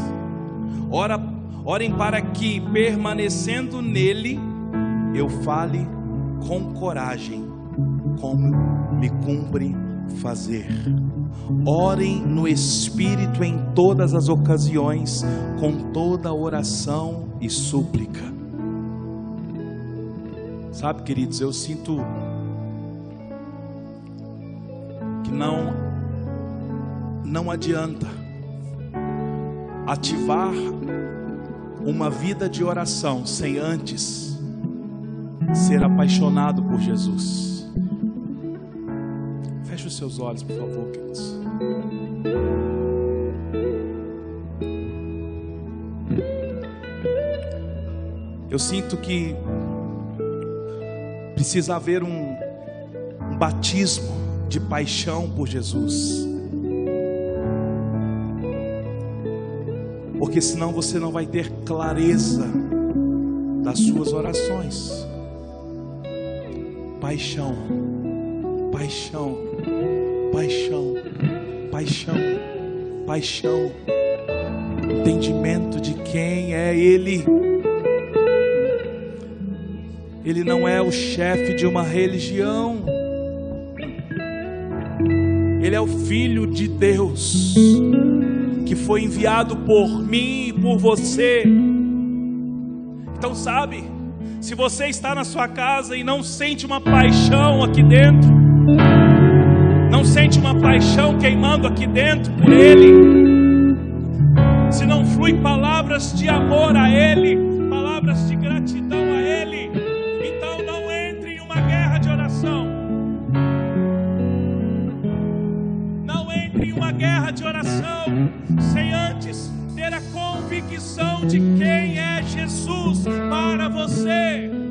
Ora, orem para que, permanecendo nele, eu fale com coragem, como me cumpre fazer. Orem no Espírito em todas as ocasiões, com toda oração e súplica. Sabe, queridos, eu sinto não não adianta ativar uma vida de oração sem antes ser apaixonado por Jesus. Seus olhos, por favor, queridos. Eu sinto que precisa haver um, um batismo de paixão por Jesus. Porque senão você não vai ter clareza das suas orações. Paixão, paixão, paixão, paixão, paixão. Entendimento de quem é Ele. Ele não é o chefe de uma religião. Ele é o Filho de Deus, que foi enviado por mim e por você. Então, sabe, se você está na sua casa e não sente uma paixão aqui dentro, sente uma paixão queimando aqui dentro por Ele, se não flui palavras de amor a Ele, palavras de gratidão a Ele, então não entre em uma guerra de oração. em uma guerra de oração sem antes ter a convicção de quem é Jesus para você.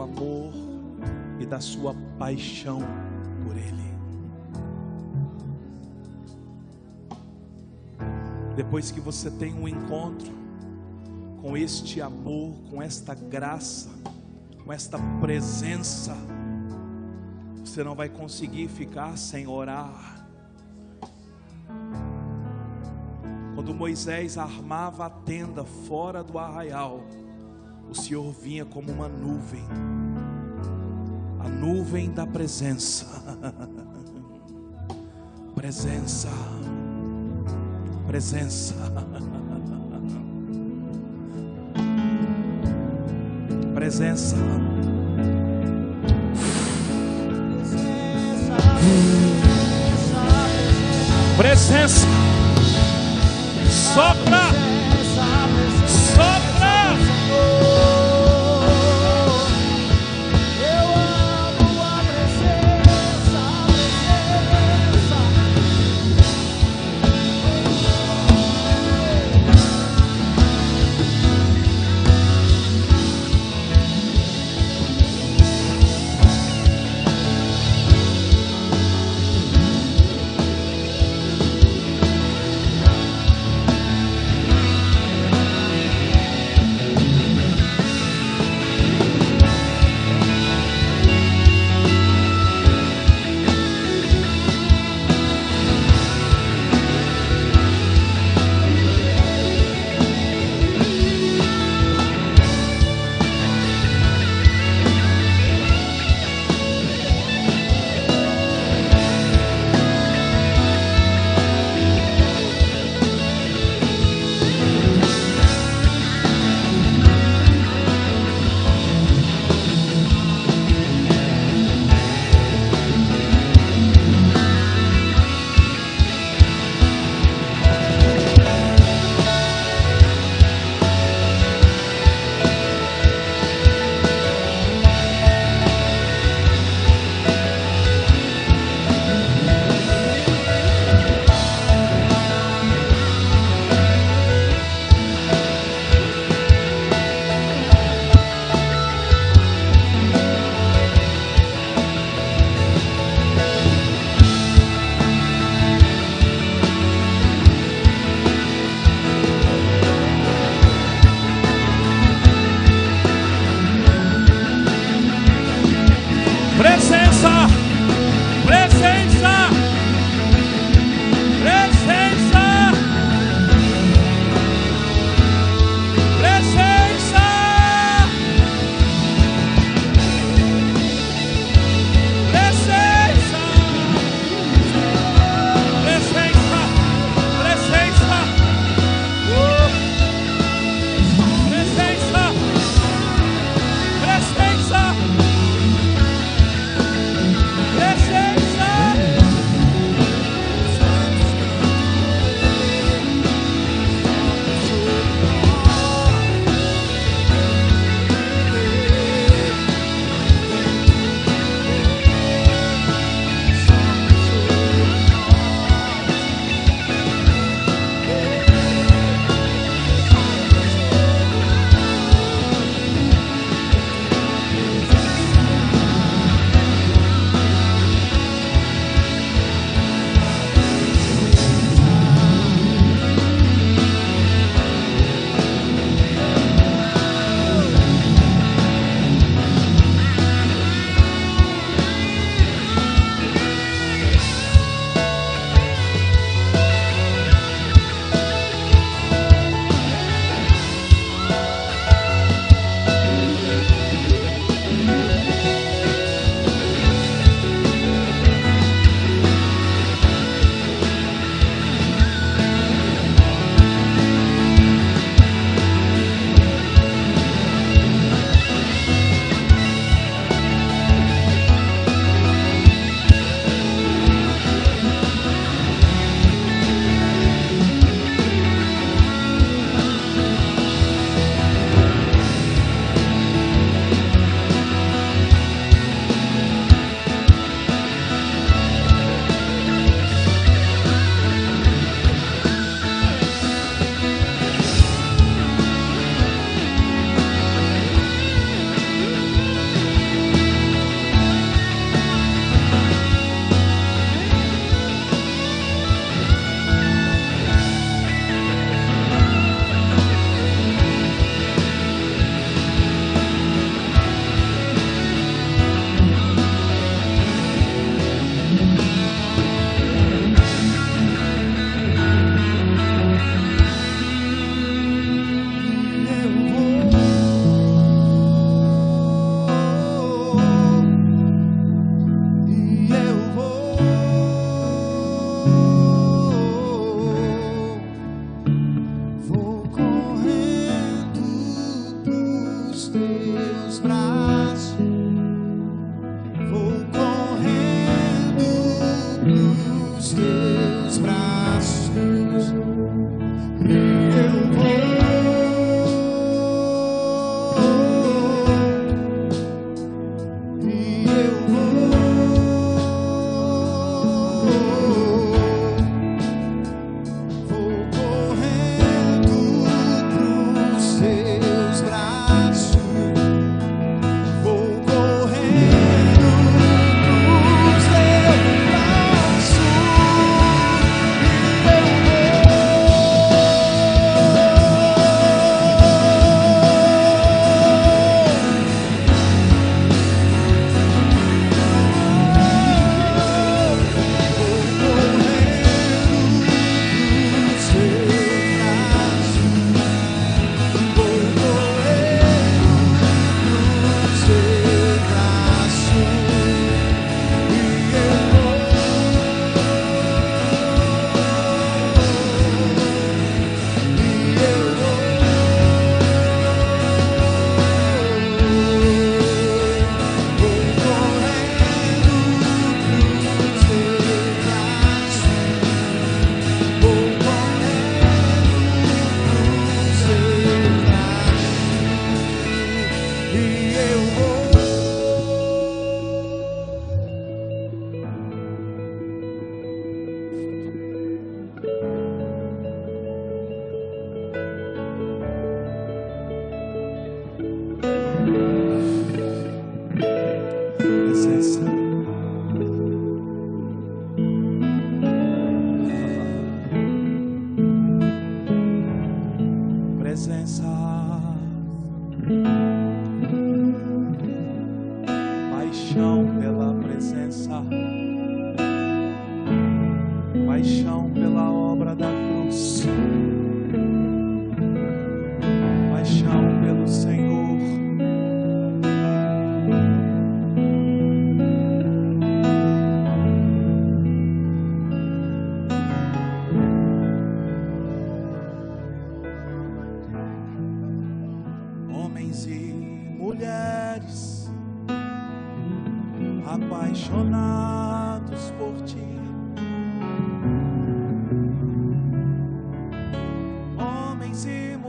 amor e da sua paixão por Ele. Depois que você tem um encontro com este amor, com esta graça, com esta presença, você não vai conseguir ficar sem orar Quando Moisés armava a tenda fora do arraial, o Senhor vinha como uma nuvem, a nuvem da presença. presença, presença. presença. Presença sopra.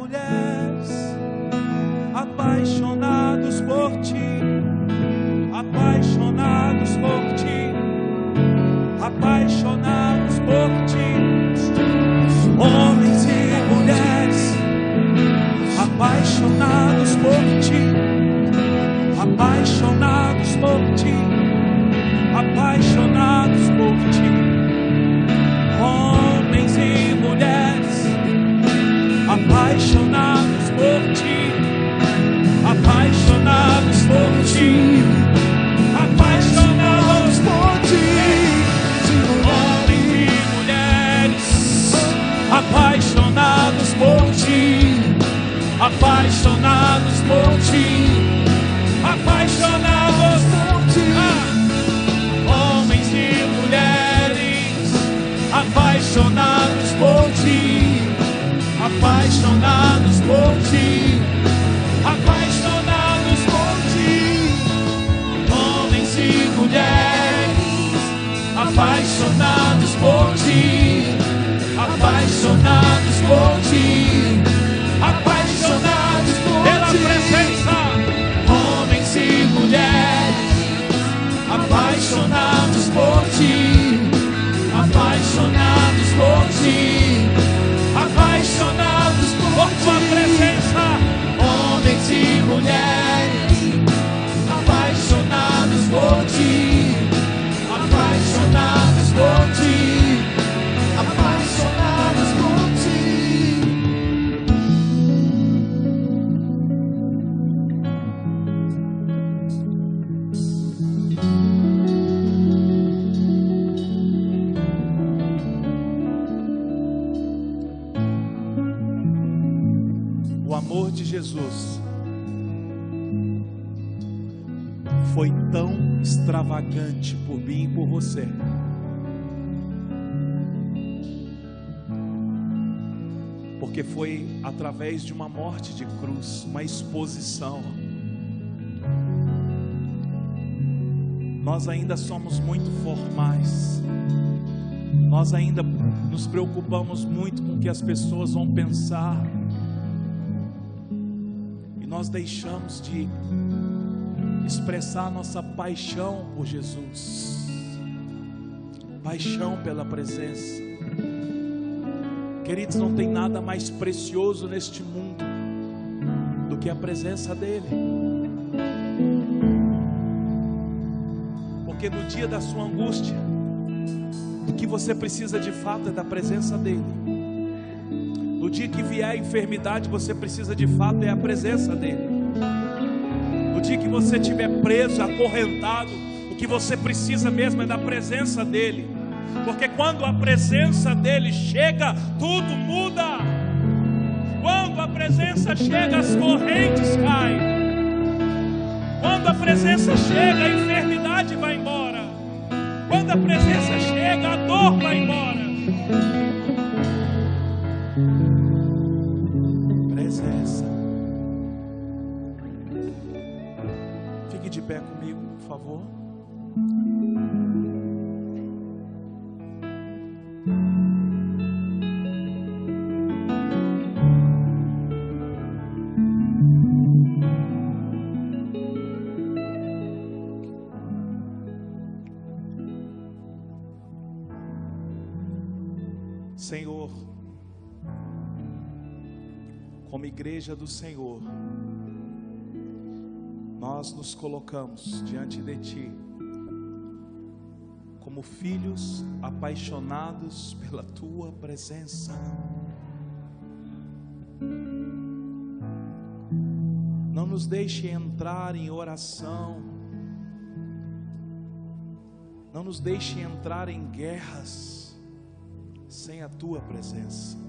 Mulheres apaixonados por ti, apaixonados por ti, apaixonados por ti. Apaixonados por ti, apaixonados por ti, apaixonados por pela presença. Homens e mulheres. Apaixonados por ti, apaixonados por ti, apaixonados por tua presença. Homens e mulheres extravagante por mim e por você. Porque foi através de uma morte de cruz, uma exposição. Nós ainda somos muito formais. Nós ainda nos preocupamos muito com o que as pessoas vão pensar. E nós deixamos de expressar nossa paixão por Jesus, paixão pela presença. Queridos, não tem nada mais precioso neste mundo do que a presença dEle. Porque no dia da sua angústia, o que você precisa de fato é da presença dEle. No dia que vier a enfermidade, você precisa de fato é a presença dEle. Dia que você estiver preso, acorrentado, o que você precisa mesmo é da presença dEle. Porque quando a presença dEle chega, tudo muda. Quando a presença chega, as correntes caem. Quando a presença chega, a enfermidade vai embora. Quando a presença chega, a dor vai embora. Igreja do Senhor, nós nos colocamos diante de Ti, como filhos apaixonados pela Tua presença. Não nos deixe entrar em oração. Não nos deixe entrar em guerras sem a tua presença.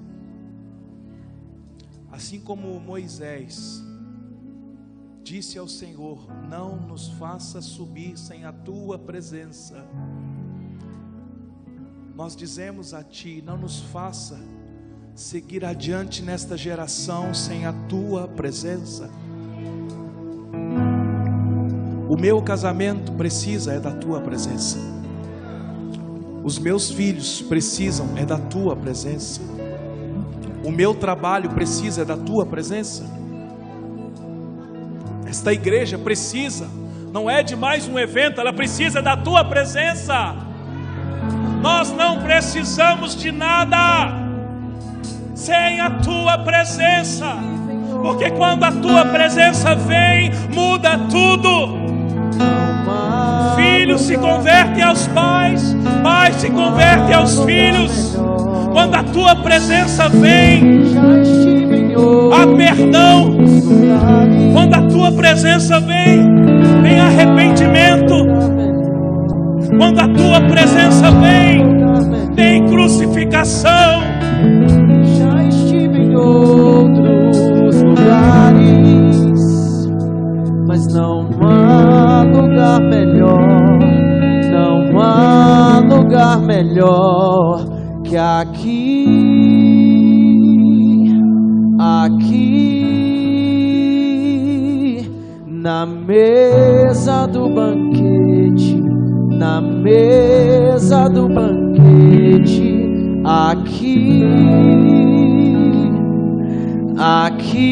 Assim como Moisés disse ao Senhor: Não nos faça subir sem a tua presença. Nós dizemos a Ti: Não nos faça seguir adiante nesta geração sem a tua presença. O meu casamento precisa é da tua presença. Os meus filhos precisam é da tua presença. O meu trabalho precisa da tua presença. Esta igreja precisa, não é de mais um evento, ela precisa da tua presença. Nós não precisamos de nada sem a tua presença, porque quando a tua presença vem, muda tudo. Filhos se convertem aos pais, pais se convertem aos filhos. Quando a tua presença vem, há perdão. Quando a tua presença vem, vem arrependimento. Quando a tua presença vem, tem crucificação. Já estive em outros lugares, mas não há lugar melhor, não há lugar melhor que aqui, aqui, na mesa do banquete, na mesa do banquete, aqui, aqui,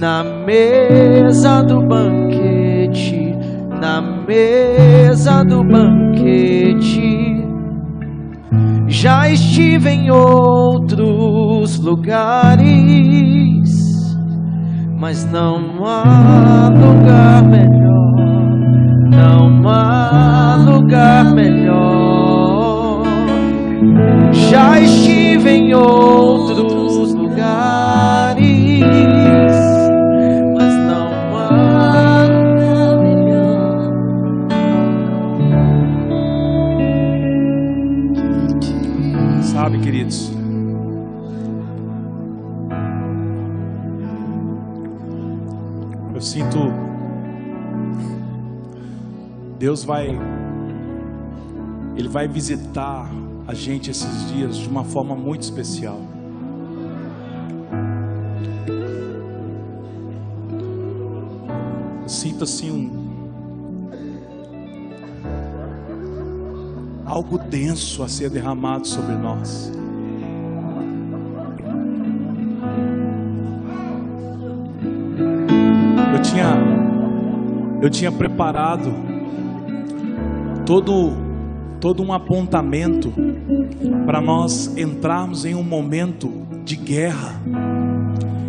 na mesa do banquete, na mesa do banquete. Já estive em outros lugares, mas não há lugar melhor, não há lugar melhor. Já estive em outros lugares, Deus vai ele vai visitar a gente esses dias de uma forma muito especial. Eu sinto assim um algo denso a ser derramado sobre nós. Eu tinha eu tinha preparado todo todo um apontamento para nós entrarmos em um momento de guerra.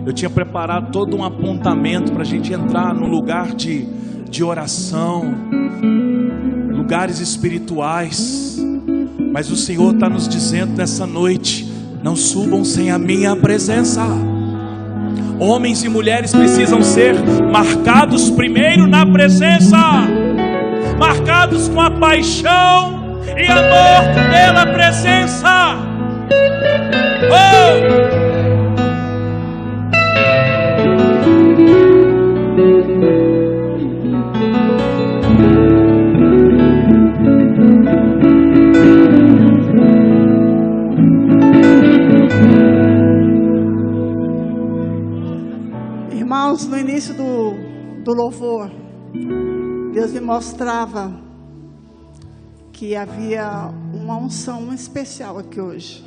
Eu tinha preparado todo um apontamento para a gente entrar num lugar de, de oração, lugares espirituais. Mas o Senhor está nos dizendo nessa noite: não subam sem a minha presença. Homens e mulheres precisam ser marcados primeiro na presença, marcados com a paixão e amor pela presença. Oh! Irmãos, no início do, do louvor, Deus me mostrava que havia uma unção especial aqui hoje.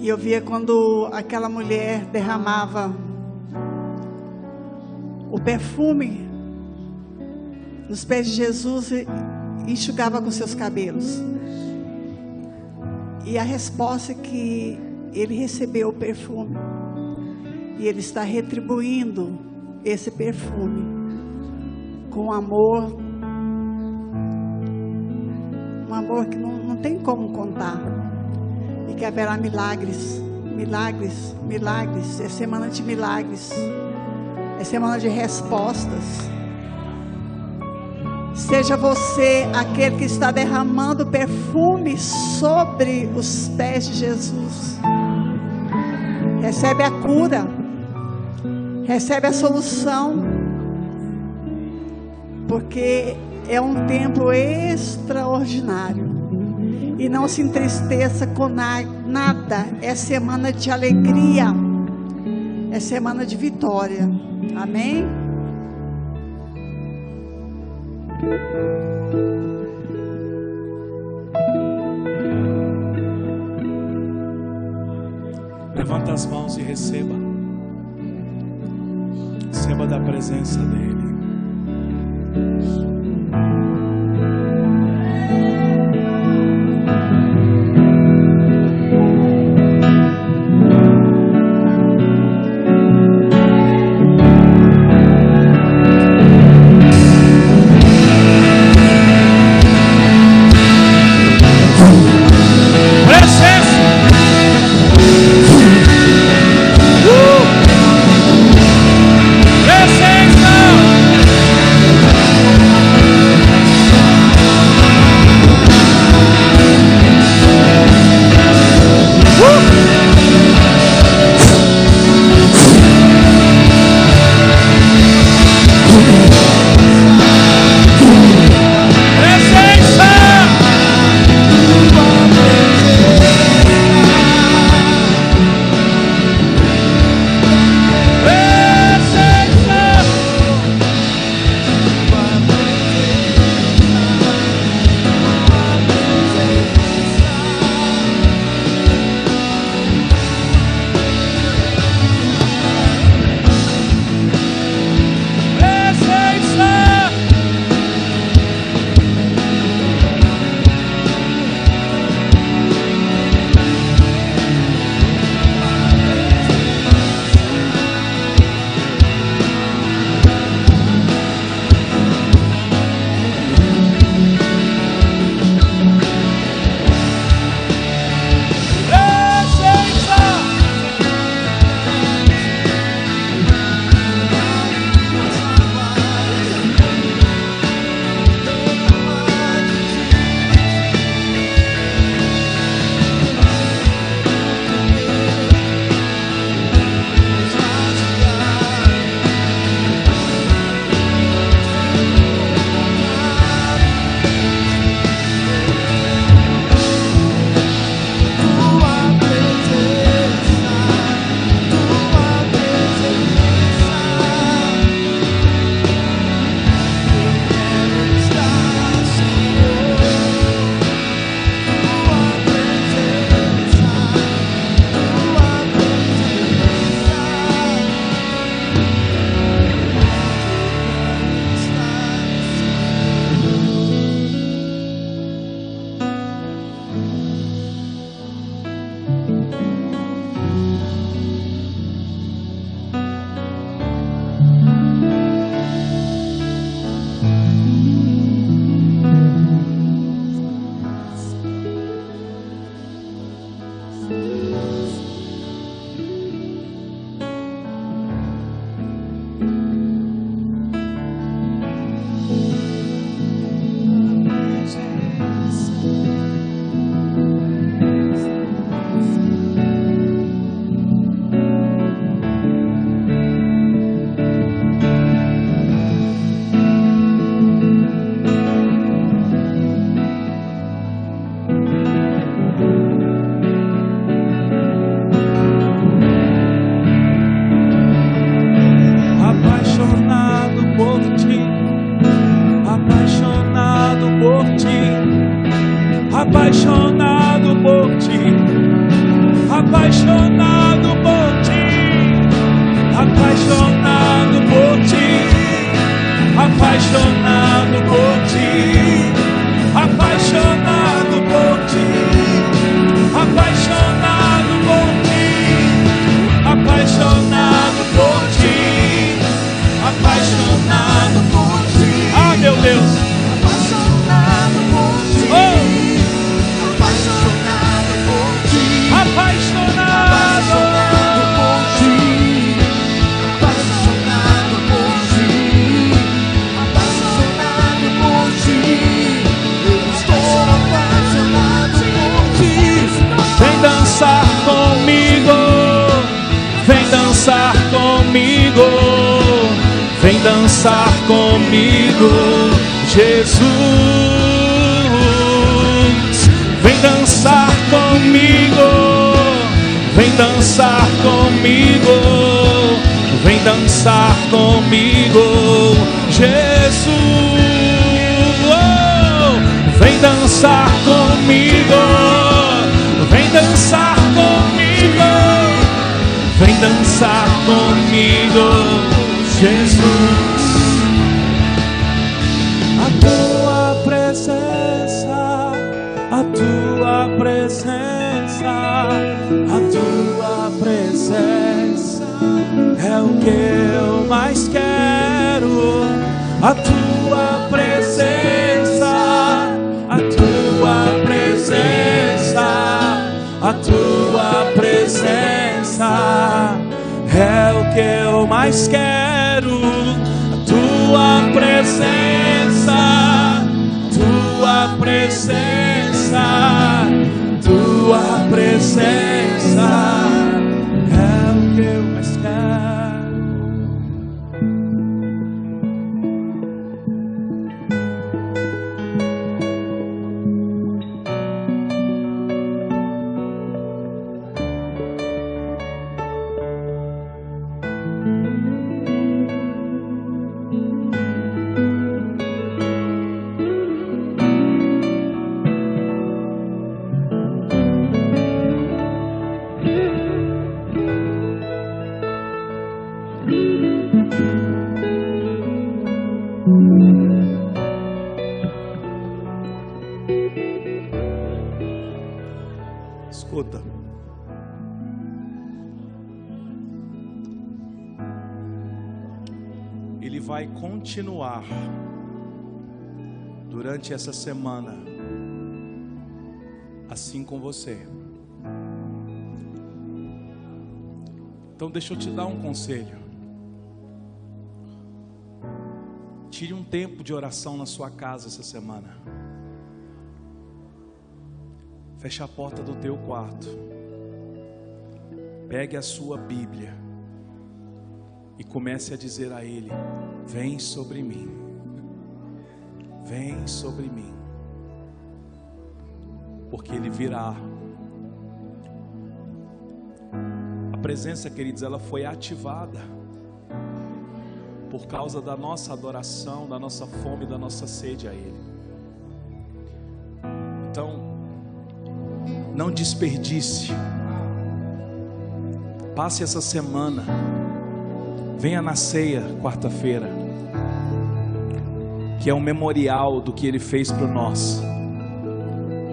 E eu via quando aquela mulher derramava o perfume nos pés de Jesus e enxugava com seus cabelos. E a resposta é que ele recebeu o perfume. E ele está retribuindo esse perfume com amor. Um amor que não, não tem como contar. E que haverá milagres milagres, milagres. É semana de milagres. É semana de respostas. Seja você aquele que está derramando perfume sobre os pés de Jesus. Recebe a cura. Recebe a solução. Porque é um tempo extraordinário. E não se entristeça com na- nada. É semana de alegria. É semana de vitória. Amém? Levanta as mãos e receba. Receba da presença dEle. Jesus. Escuta. Ele vai continuar durante essa semana assim com você. Então deixa eu te dar um conselho. Tire um tempo de oração na sua casa essa semana. Feche a porta do teu quarto. Pegue a sua Bíblia e comece a dizer a Ele: Vem sobre mim. Vem sobre mim. Porque Ele virá. A presença, queridos, ela foi ativada por causa da nossa adoração, da nossa fome, da nossa sede a Ele. Então, não desperdice. Passe essa semana. Venha na ceia quarta-feira, que é um memorial do que Ele fez por nós,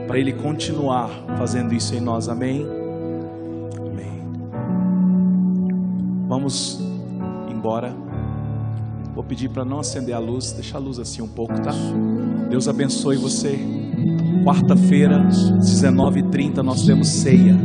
para Ele continuar fazendo isso em nós. Amém. Pedir para não acender a luz, deixa a luz assim um pouco, tá? Deus abençoe você. Quarta-feira, 19h30, nós temos ceia.